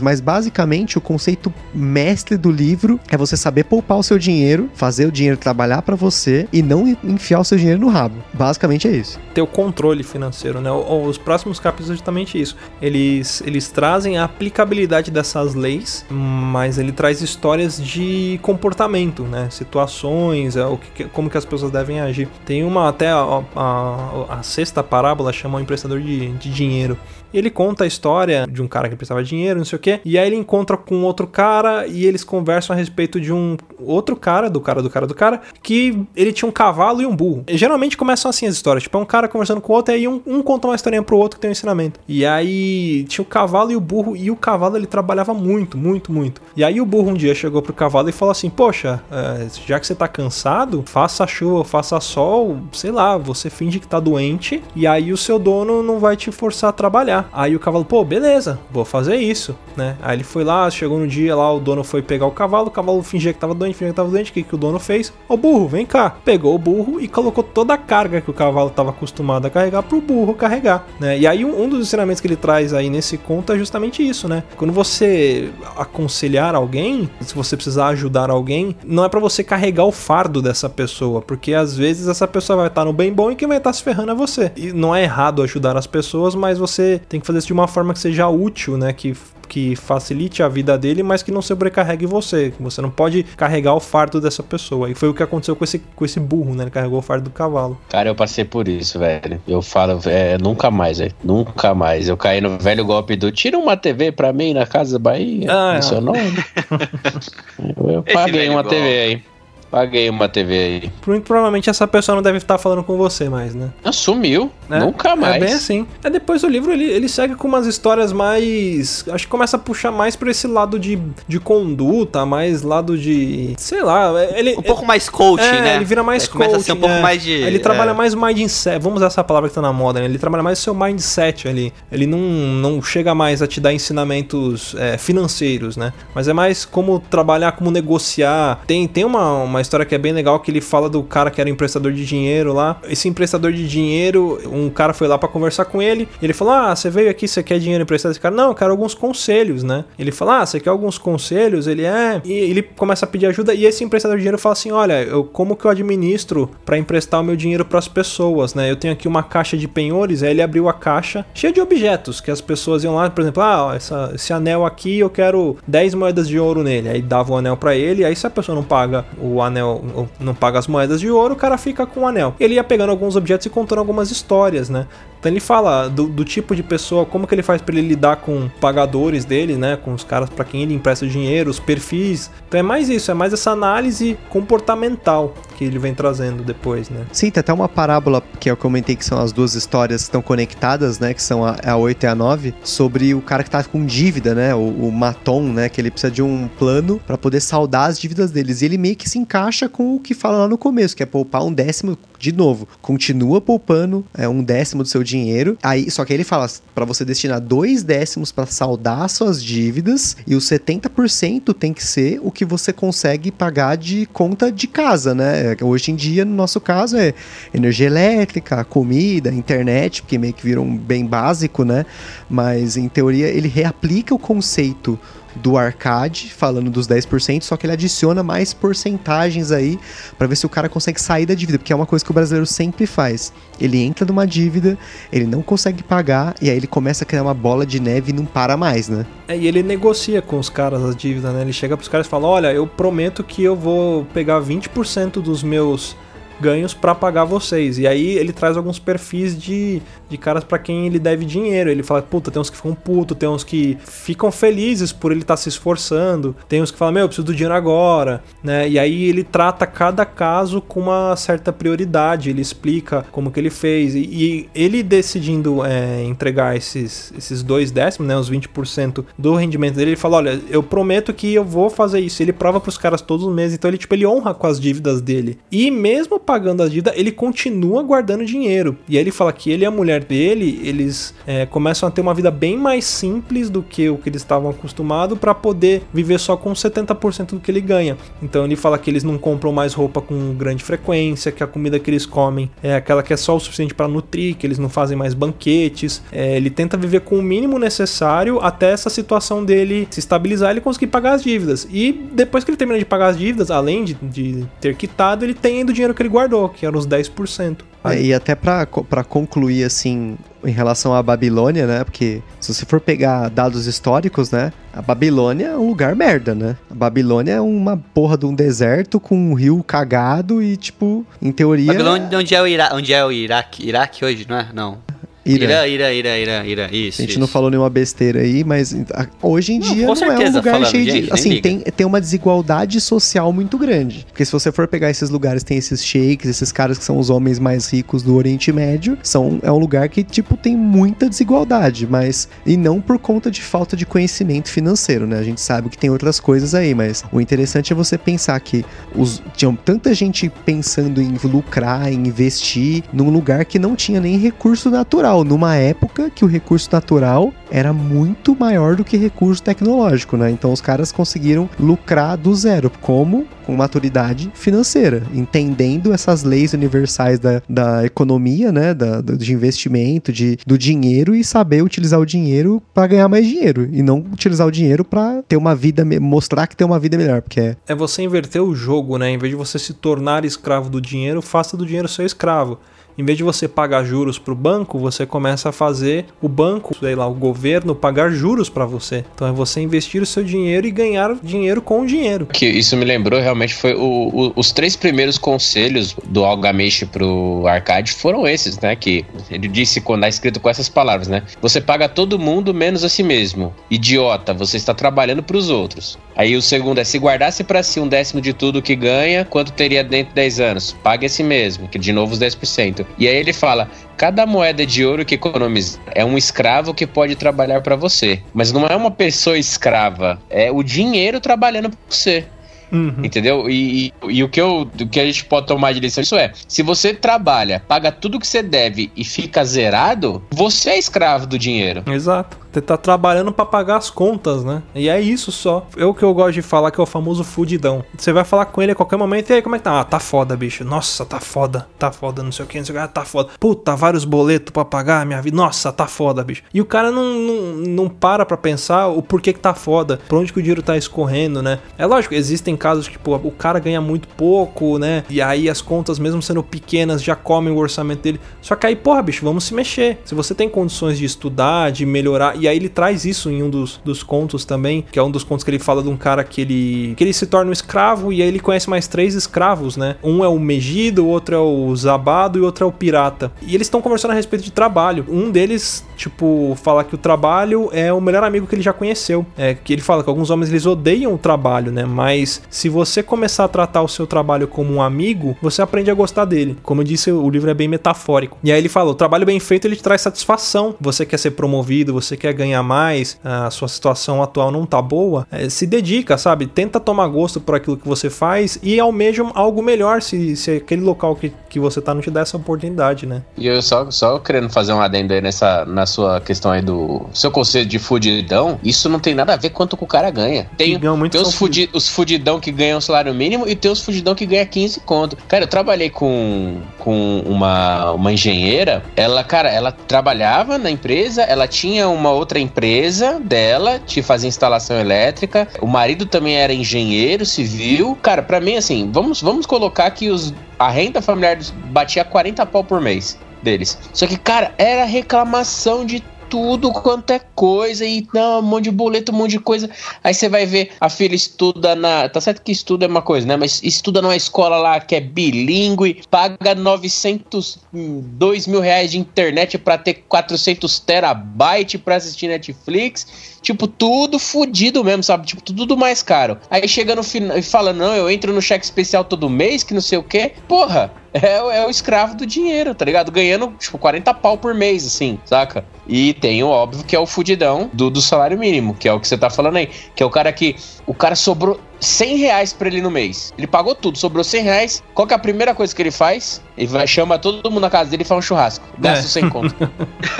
mas basicamente o conceito mestre do livro é você saber poupar o seu dinheiro, fazer o dinheiro trabalhar pra você e não enfiar o seu dinheiro no rabo. Basicamente é isso. ter o controle financeiro, né? Os próximos capítulos é justamente isso. Eles, eles trazem a aplicabilidade dessas leis, mas ele traz histórias de comportamento, né? Situações, é, o que- como que as pessoas devem agir. Tem uma até a, a- a sexta parábola chama o emprestador de, de dinheiro. Ele conta a história de um cara que precisava de dinheiro, não sei o quê. E aí ele encontra com outro cara e eles conversam a respeito de um outro cara, do cara do cara do cara, que ele tinha um cavalo e um burro. E geralmente começam assim as histórias. Tipo, é um cara conversando com o outro, e aí um, um conta uma historinha pro outro que tem um ensinamento. E aí tinha o cavalo e o burro, e o cavalo ele trabalhava muito, muito, muito. E aí o burro um dia chegou pro cavalo e falou assim: Poxa, é, já que você tá cansado, faça chuva, faça sol, sei lá, você finge que tá doente, e aí o seu dono não vai te forçar a trabalhar. Aí o cavalo, pô, beleza, vou fazer isso, né? Aí ele foi lá, chegou no dia lá, o dono foi pegar o cavalo, o cavalo fingia que tava doente, fingia que tava doente, o que, que o dono fez? Ô burro, vem cá. Pegou o burro e colocou toda a carga que o cavalo tava acostumado a carregar pro burro carregar, né? E aí um, um dos ensinamentos que ele traz aí nesse conto é justamente isso, né? Quando você aconselhar alguém, se você precisar ajudar alguém, não é pra você carregar o fardo dessa pessoa, porque às vezes essa pessoa vai estar no bem bom e quem vai estar se ferrando é você. E não é errado ajudar as pessoas, mas você tem que fazer isso de uma forma que seja útil, né? Que que facilite a vida dele, mas que não sobrecarregue você. Você não pode carregar o fardo dessa pessoa. E foi o que aconteceu com esse, com esse burro, né? Ele carregou o fardo do cavalo. Cara, eu passei por isso, velho. Eu falo, é, nunca mais, velho. Nunca mais. Eu caí no velho golpe do tira uma TV pra mim na Casa Bahia. Ah, no seu nome. eu eu paguei uma golpe. TV aí. Paguei uma TV aí. Muito provavelmente essa pessoa não deve estar falando com você mais, né? Não, sumiu. né? Nunca mais. É bem assim. É depois o livro ele, ele segue com umas histórias mais. Acho que começa a puxar mais pra esse lado de, de conduta, mais lado de. Sei lá. Ele, Um pouco mais coaching, é, né? Ele vira mais É, começa a ser um coaching, pouco é. mais de. Ele trabalha é. mais o mindset. Vamos usar essa palavra que tá na moda, né? Ele trabalha mais o seu mindset ali. Ele não, não chega mais a te dar ensinamentos é, financeiros, né? Mas é mais como trabalhar, como negociar. Tem, tem uma, uma história que é bem legal que ele fala do cara que era emprestador de dinheiro lá. Esse emprestador de dinheiro, um cara foi lá pra conversar com ele. Ele falou: Ah, você veio aqui, você quer dinheiro emprestado? Esse cara, não, eu quero alguns conselhos, né? Ele fala: Ah, você quer alguns conselhos? Ele é. E ele começa a pedir ajuda. E esse emprestador de dinheiro fala assim: Olha, eu, como que eu administro pra emprestar o meu dinheiro pras pessoas, né? Eu tenho aqui uma caixa de penhores. Aí ele abriu a caixa cheia de objetos que as pessoas iam lá, por exemplo, ah, essa, esse anel aqui eu quero 10 moedas de ouro nele. Aí dava o anel pra ele. Aí se a pessoa não paga o anel, ou não paga as moedas de ouro, o cara fica com o anel. Ele ia pegando alguns objetos e contando algumas histórias, né? Então ele fala do, do tipo de pessoa, como que ele faz para ele lidar com pagadores dele, né? Com os caras para quem ele empresta dinheiro, os perfis. Então é mais isso, é mais essa análise comportamental que ele vem trazendo depois, né? Sim, tem até uma parábola que eu comentei que são as duas histórias que estão conectadas, né? Que são a, a 8 e a 9, sobre o cara que tá com dívida, né? O, o Maton, né? Que ele precisa de um plano para poder saldar as dívidas deles. E ele meio que se encaixa com o que fala lá no começo, que é poupar um décimo de novo, continua poupando é, um décimo do seu dinheiro. Aí, só que ele fala para você destinar dois décimos para saldar suas dívidas e os 70% tem que ser o que você consegue pagar de conta de casa, né? Hoje em dia, no nosso caso, é energia elétrica, comida, internet, porque meio que virou um bem básico, né? Mas em teoria ele reaplica o conceito do arcade, falando dos 10%, só que ele adiciona mais porcentagens aí para ver se o cara consegue sair da dívida, porque é uma coisa que o brasileiro sempre faz. Ele entra numa dívida, ele não consegue pagar e aí ele começa a criar uma bola de neve e não para mais, né? É, e ele negocia com os caras as dívidas, né? Ele chega pros caras e fala: "Olha, eu prometo que eu vou pegar 20% dos meus ganhos para pagar vocês. E aí ele traz alguns perfis de, de caras para quem ele deve dinheiro. Ele fala, puta, tem uns que ficam puto, tem uns que ficam felizes por ele estar tá se esforçando, tem uns que falam, meu, eu preciso do dinheiro agora, né? E aí ele trata cada caso com uma certa prioridade, ele explica como que ele fez. E, e ele decidindo é, entregar esses, esses dois décimos, né, os 20% do rendimento dele, ele fala, olha, eu prometo que eu vou fazer isso. Ele prova pros caras todos os meses, então ele, tipo, ele honra com as dívidas dele. E mesmo pagando as dívidas, ele continua guardando dinheiro. E aí ele fala que ele e a mulher dele, eles é, começam a ter uma vida bem mais simples do que o que eles estavam acostumados para poder viver só com 70% do que ele ganha. Então ele fala que eles não compram mais roupa com grande frequência, que a comida que eles comem é aquela que é só o suficiente para nutrir, que eles não fazem mais banquetes. É, ele tenta viver com o mínimo necessário até essa situação dele se estabilizar ele conseguir pagar as dívidas. E depois que ele termina de pagar as dívidas, além de, de ter quitado, ele tem ainda o dinheiro que ele guardou, que eram os 10%. É, e até para concluir, assim, em relação à Babilônia, né? Porque se você for pegar dados históricos, né? A Babilônia é um lugar merda, né? A Babilônia é uma porra de um deserto com um rio cagado e, tipo, em teoria. Babilônia, onde é o, Ira onde é o Iraque? Iraque hoje, não é? Não. Ira, Ira, Ira, Ira, Ira, isso. A gente isso. não falou nenhuma besteira aí, mas hoje em Não, dia não é um lugar cheio gente, de. Assim, tem, tem uma desigualdade social muito grande. Porque se você for pegar esses lugares, tem esses sheiks, esses caras que são os homens mais ricos do Oriente Médio, são, é um lugar que, tipo, tem muita desigualdade, mas. E não por conta de falta de conhecimento financeiro, né? A gente sabe que tem outras coisas aí, mas o interessante é você pensar que os, tinha tanta gente pensando em lucrar, em investir num lugar que não tinha nem recurso natural, numa época que o recurso natural era muito maior do que recurso tecnológico, né? Então os caras conseguiram lucrar do zero, como com maturidade financeira, entendendo essas leis universais da, da economia, né, da, de investimento, de, do dinheiro e saber utilizar o dinheiro para ganhar mais dinheiro e não utilizar o dinheiro para ter uma vida, mostrar que tem uma vida melhor, porque é É você inverter o jogo, né? Em vez de você se tornar escravo do dinheiro, faça do dinheiro seu escravo. Em vez de você pagar juros pro banco, você começa a fazer o banco, sei lá, o governo pagar juros para você. Então é você investir o seu dinheiro e ganhar dinheiro com o dinheiro. que isso me lembrou realmente foi o- o- os três primeiros conselhos do Algamesh pro Arcade foram esses, né? Que ele disse quando é escrito com essas palavras, né? Você paga todo mundo menos a si mesmo. Idiota, você está trabalhando pros outros. Aí o segundo é se guardasse pra si um décimo de tudo que ganha, quanto teria dentro de 10 anos? Pague a si mesmo, que de novo os 10%. E aí ele fala: cada moeda de ouro que economiza é um escravo que pode trabalhar pra você. Mas não é uma pessoa escrava, é o dinheiro trabalhando pra você. Uhum. Entendeu? E, e- e o, que eu, o que a gente pode tomar de lição disso é: se você trabalha, paga tudo que você deve e fica zerado, você é escravo do dinheiro. Exato. Você tá trabalhando pra pagar as contas, né? E é isso só. É o que eu gosto de falar que é o famoso fudidão. Você vai falar com ele a qualquer momento, e aí, como é que tá? Ah, tá foda, bicho. Nossa, tá foda. Tá foda, não sei o que, não sei o que. Ah, tá foda. Puta, vários boletos pra pagar minha vida. Nossa, tá foda, bicho. E o cara não, não, não para pra pensar o porquê que tá foda, pra onde que o dinheiro tá escorrendo, né? É lógico, existem casos que, tipo, o cara ganha muito pouco, né? E aí as contas, mesmo sendo pequenas, já comem o orçamento dele. Só que aí, porra, bicho, vamos se mexer. Se você tem condições de estudar, de melhorar. E aí ele traz isso em um dos, dos contos também, que é um dos contos que ele fala de um cara que ele, que ele se torna um escravo e aí ele conhece mais três escravos, né? Um é o Megido, o outro é o Zabado e o outro é o Pirata. E eles estão conversando a respeito de trabalho. Um deles, tipo, fala que o trabalho é o melhor amigo que ele já conheceu. É que ele fala que alguns homens eles odeiam o trabalho, né? Mas se você começar a tratar o seu trabalho como um amigo, você aprende a gostar dele. Como eu disse, o livro é bem metafórico. E aí ele fala: o trabalho bem feito ele te traz satisfação. Você quer ser promovido, você quer ganhar mais, a sua situação atual não tá boa. É, se dedica, sabe? Tenta tomar gosto por aquilo que você faz e almeja algo melhor se, se aquele local que, que você tá não te dá essa oportunidade, né? E eu só, só querendo fazer um adendo aí nessa, na sua questão aí do seu conceito de fudidão, isso não tem nada a ver quanto que o cara ganha. Tem, tem os, fudi, os fudidão que ganham salário mínimo e tem os fudidão que ganha 15 conto. Cara, eu trabalhei com, com uma, uma engenheira, ela, cara, ela trabalhava na empresa, ela tinha uma outra empresa dela, que fazia instalação elétrica, o marido também era engenheiro civil. Cara, pra mim, assim, vamos, vamos colocar que os, a renda familiar batia 40 pau por mês deles. Só que, cara, era reclamação de tudo quanto é coisa e não, um monte de boleto, um monte de coisa. Aí você vai ver, a filha estuda na. Tá certo que estuda é uma coisa, né? Mas estuda numa escola lá que é bilíngue, paga 900, hum, 2 mil reais de internet pra ter 400 terabytes pra assistir Netflix. Tipo, tudo fudido mesmo, sabe? Tipo, tudo do mais caro. Aí chega no final e fala: Não, eu entro no cheque especial todo mês, que não sei o quê. Porra, é, o- é o escravo do dinheiro, tá ligado? Ganhando, tipo, 40 pau por mês, assim, saca? E tem o óbvio que é o fudidão do, do salário mínimo, que é o que você tá falando aí. Que é o cara que. O cara sobrou 100 reais pra ele no mês. Ele pagou tudo, sobrou 100 reais. Qual que é a primeira coisa que ele faz? Ele vai, chama todo mundo na casa dele e faz um churrasco. Gasta É. os 100 conto.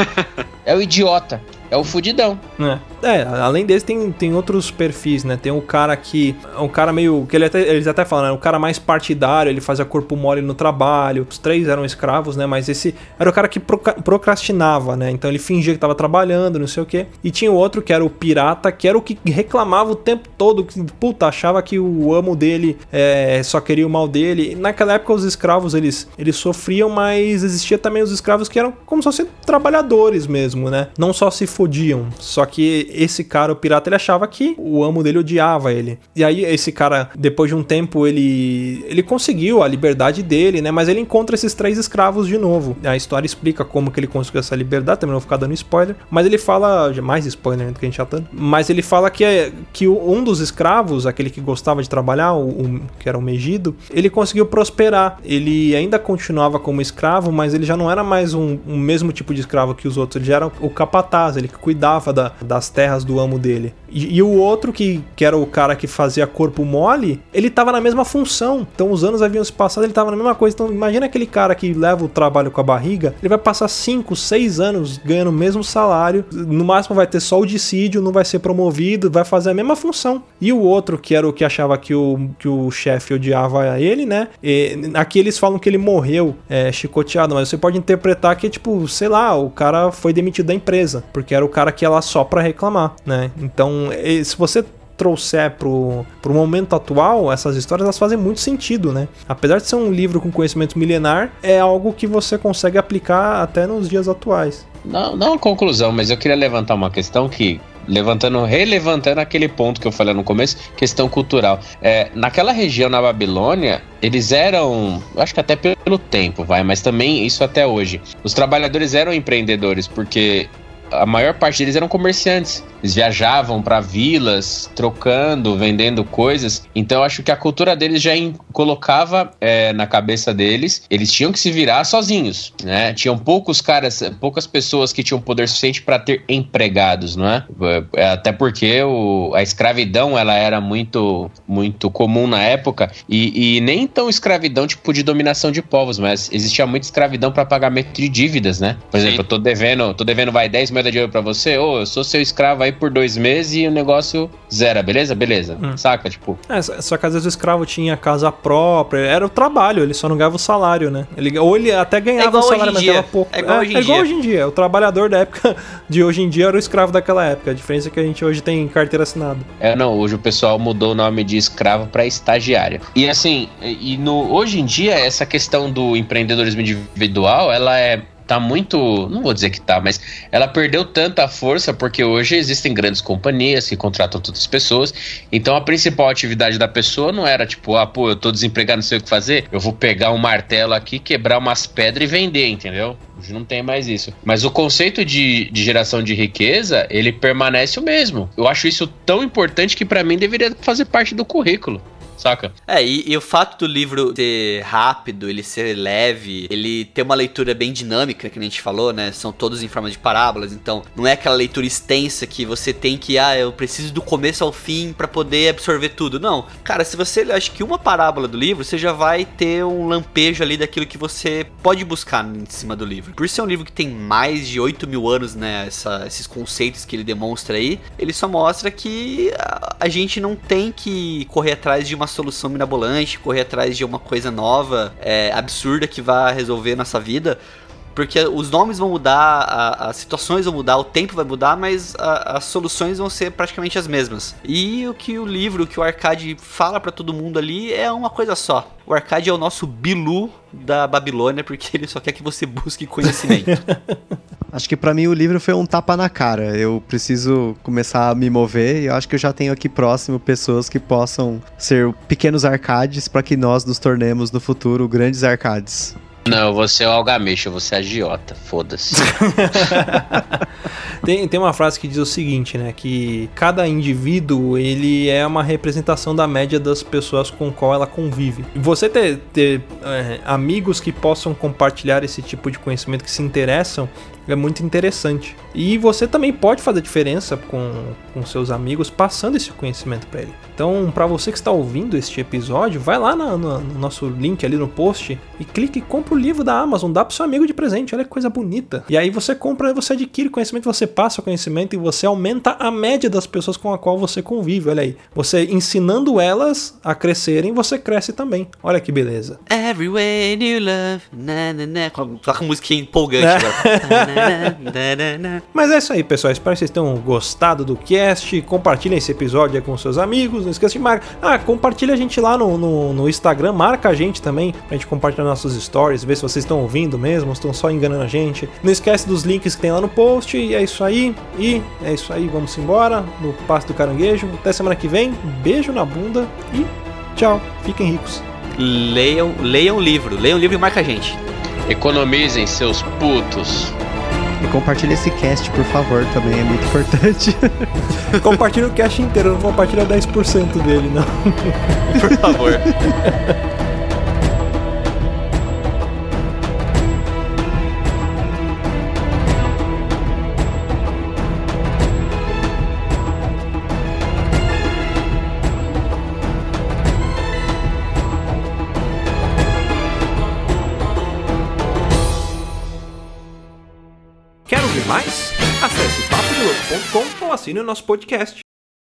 é o idiota. É o fudidão. É. É, além desse tem, tem outros perfis, né? Tem o cara que. É um cara meio. que ele até, eles até falam, né? O cara mais partidário, ele fazia corpo mole no trabalho. Os três eram escravos, né? Mas esse era o cara que procrastinava, né? Então ele fingia que tava trabalhando, não sei o quê. E tinha o outro que era o pirata, que era o que reclamava o tempo todo. Que, puta, achava que o amo dele é, só queria o mal dele. E naquela época os escravos eles, eles sofriam, mas existia também os escravos que eram como se fossem trabalhadores mesmo, né? Não só se fodiam. Só que esse cara, o pirata, ele achava que o amo dele odiava ele. E aí esse cara, depois de um tempo, ele ele conseguiu a liberdade dele, né? Mas ele encontra esses três escravos de novo. A história explica como que ele conseguiu essa liberdade, também não vou ficar dando spoiler, mas ele fala, mais spoiler né, do que a gente já tá mas ele fala que, é, que um dos escravos, aquele que gostava de trabalhar, o, o- que era o Megido, ele conseguiu prosperar. Ele ainda continuava como escravo, mas ele já não era mais um, um mesmo tipo de escravo que os outros, ele já era o capataz, ele que cuidava da- das terras do amo dele. E, e o outro, que, que era o cara que fazia corpo mole, ele tava na mesma função. Então os anos haviam se passado, ele tava na mesma coisa. Então imagina aquele cara que leva o trabalho com a barriga, ele vai passar 5, 6 anos ganhando o mesmo salário, no máximo vai ter só o dissídio, não vai ser promovido, vai fazer a mesma função. E o outro, que era o que achava que o, que o chefe odiava ele, né? E, aqui eles falam que ele morreu é, chicoteado, mas você pode interpretar que, tipo, sei lá, o cara foi demitido da empresa, porque era o cara que ia lá só pra reclamar, né? Então, se você trouxer pro, pro momento atual, essas histórias elas fazem muito sentido, né? Apesar de ser um livro com conhecimento milenar, é algo que você consegue aplicar até nos dias atuais. Não, não uma conclusão, mas eu queria levantar uma questão que. Levantando, relevantando aquele ponto que eu falei no começo, questão cultural. É, naquela região na Babilônia, eles eram, acho que até pelo tempo, vai, mas também isso até hoje. Os trabalhadores eram empreendedores, porque a maior parte deles eram comerciantes. Eles viajavam para vilas, trocando, vendendo coisas. Então eu acho que a cultura deles já colocava é, na cabeça deles, eles tinham que se virar sozinhos, né? Tinham poucos caras, poucas pessoas que tinham poder suficiente para ter empregados, não é? É, Até porque o- a escravidão ela era muito, muito comum na época e, e nem tão escravidão tipo de dominação de povos, mas existia muita escravidão para pagamento de dívidas, né? Por exemplo, eu tô devendo, tô devendo vai 10 moedas de ouro para você, ô, eu sou seu escravo aí por dois meses e o negócio zera, beleza? Beleza. Hum. Saca? Tipo, É, só que às vezes o escravo tinha casa própria, era o trabalho, ele só não ganhava o salário, né? Ele, ou ele até ganhava igual o salário, hoje mas dia. ganhava pouco. É igual hoje em é igual dia. hoje em dia. O trabalhador da época de hoje em dia era o escravo daquela época. A diferença é que a gente hoje tem carteira assinada. É, não, hoje o pessoal mudou o nome de escravo para estagiário. E assim, e no, hoje em dia, essa questão do empreendedorismo individual, ela é tá muito. Não vou dizer que tá, mas ela perdeu tanta força porque hoje existem grandes companhias que contratam todas as pessoas. Então a principal atividade da pessoa não era tipo, ah, pô, eu tô desempregado, não sei o que fazer, eu vou pegar um martelo aqui, quebrar umas pedras e vender, entendeu? Hoje não tem mais isso. Mas o conceito de, de geração de riqueza, ele permanece o mesmo. Eu acho isso tão importante que para mim deveria fazer parte do currículo saca? É, e, e, o fato do livro ser rápido, ele ser leve, ele ter uma leitura bem dinâmica, que a gente falou, né? São todos em forma de parábolas, então não é aquela leitura extensa que você tem que, ah, eu preciso do começo ao fim para poder absorver tudo. Não. Cara, se você acha que uma parábola do livro, você já vai ter um lampejo ali daquilo que você pode buscar em cima do livro. Por ser um livro que tem mais de 8 mil anos, né? Essa, esses conceitos que ele demonstra aí, ele só mostra que a, a gente não tem que correr atrás de uma solução mirabolante, correr atrás de uma coisa nova, é, absurda que vá resolver nossa vida. Porque os nomes vão mudar, a, as situações vão mudar, o tempo vai mudar, mas a, as soluções vão ser praticamente as mesmas. E o que o livro, o que o Arcade fala para todo mundo ali é uma coisa só. O Arcade é o nosso Bilu da Babilônia, porque ele só quer que você busque conhecimento. acho que para mim o livro foi um tapa na cara. Eu preciso começar a me mover e eu acho que eu já tenho aqui próximo pessoas que possam ser pequenos arcades para que nós nos tornemos no futuro grandes arcades. Não, você é o algamecho, você é agiota, foda-se. tem, tem uma frase que diz o seguinte, né? Que cada indivíduo, ele é uma representação da média das pessoas com qual ela convive. Você ter, ter é, amigos que possam compartilhar esse tipo de conhecimento, que se interessam, é muito interessante. E você também pode fazer diferença com, com seus amigos passando esse conhecimento para ele. Então, para você que está ouvindo este episódio, vai lá no, no, no, nosso link ali no post e clique e compra o livro da Amazon, dá pro seu amigo de presente, olha que coisa bonita. E aí você compra, você adquire conhecimento, você passa o conhecimento e você aumenta a média das pessoas com a qual você convive, olha aí. Você ensinando elas a crescerem, você cresce também. Olha que beleza. Every way you love, na, na, na. Toca musiquinha empolgante agora. Mas é isso aí, pessoal. Espero que vocês tenham gostado do cast. Compartilhem esse episódio com seus amigos. Não esqueça de marcar. Ah, compartilha a gente lá no, no, no, Instagram. Marca a gente também pra gente compartilhar nossos stories. Ver se vocês estão ouvindo mesmo, estão só enganando a gente. Não esquece dos links que tem lá no post. E é isso aí. E é isso aí. Vamos embora no Passo do Caranguejo. Até semana que vem. Beijo na bunda e tchau. Fiquem ricos. Leiam, leiam o livro. Leiam o livro e marca a gente. Economizem, seus putos. E compartilhe esse cast, por favor, também é muito importante. compartilhe o cast inteiro, não compartilha 10% dele, não. por favor. assine o nosso podcast.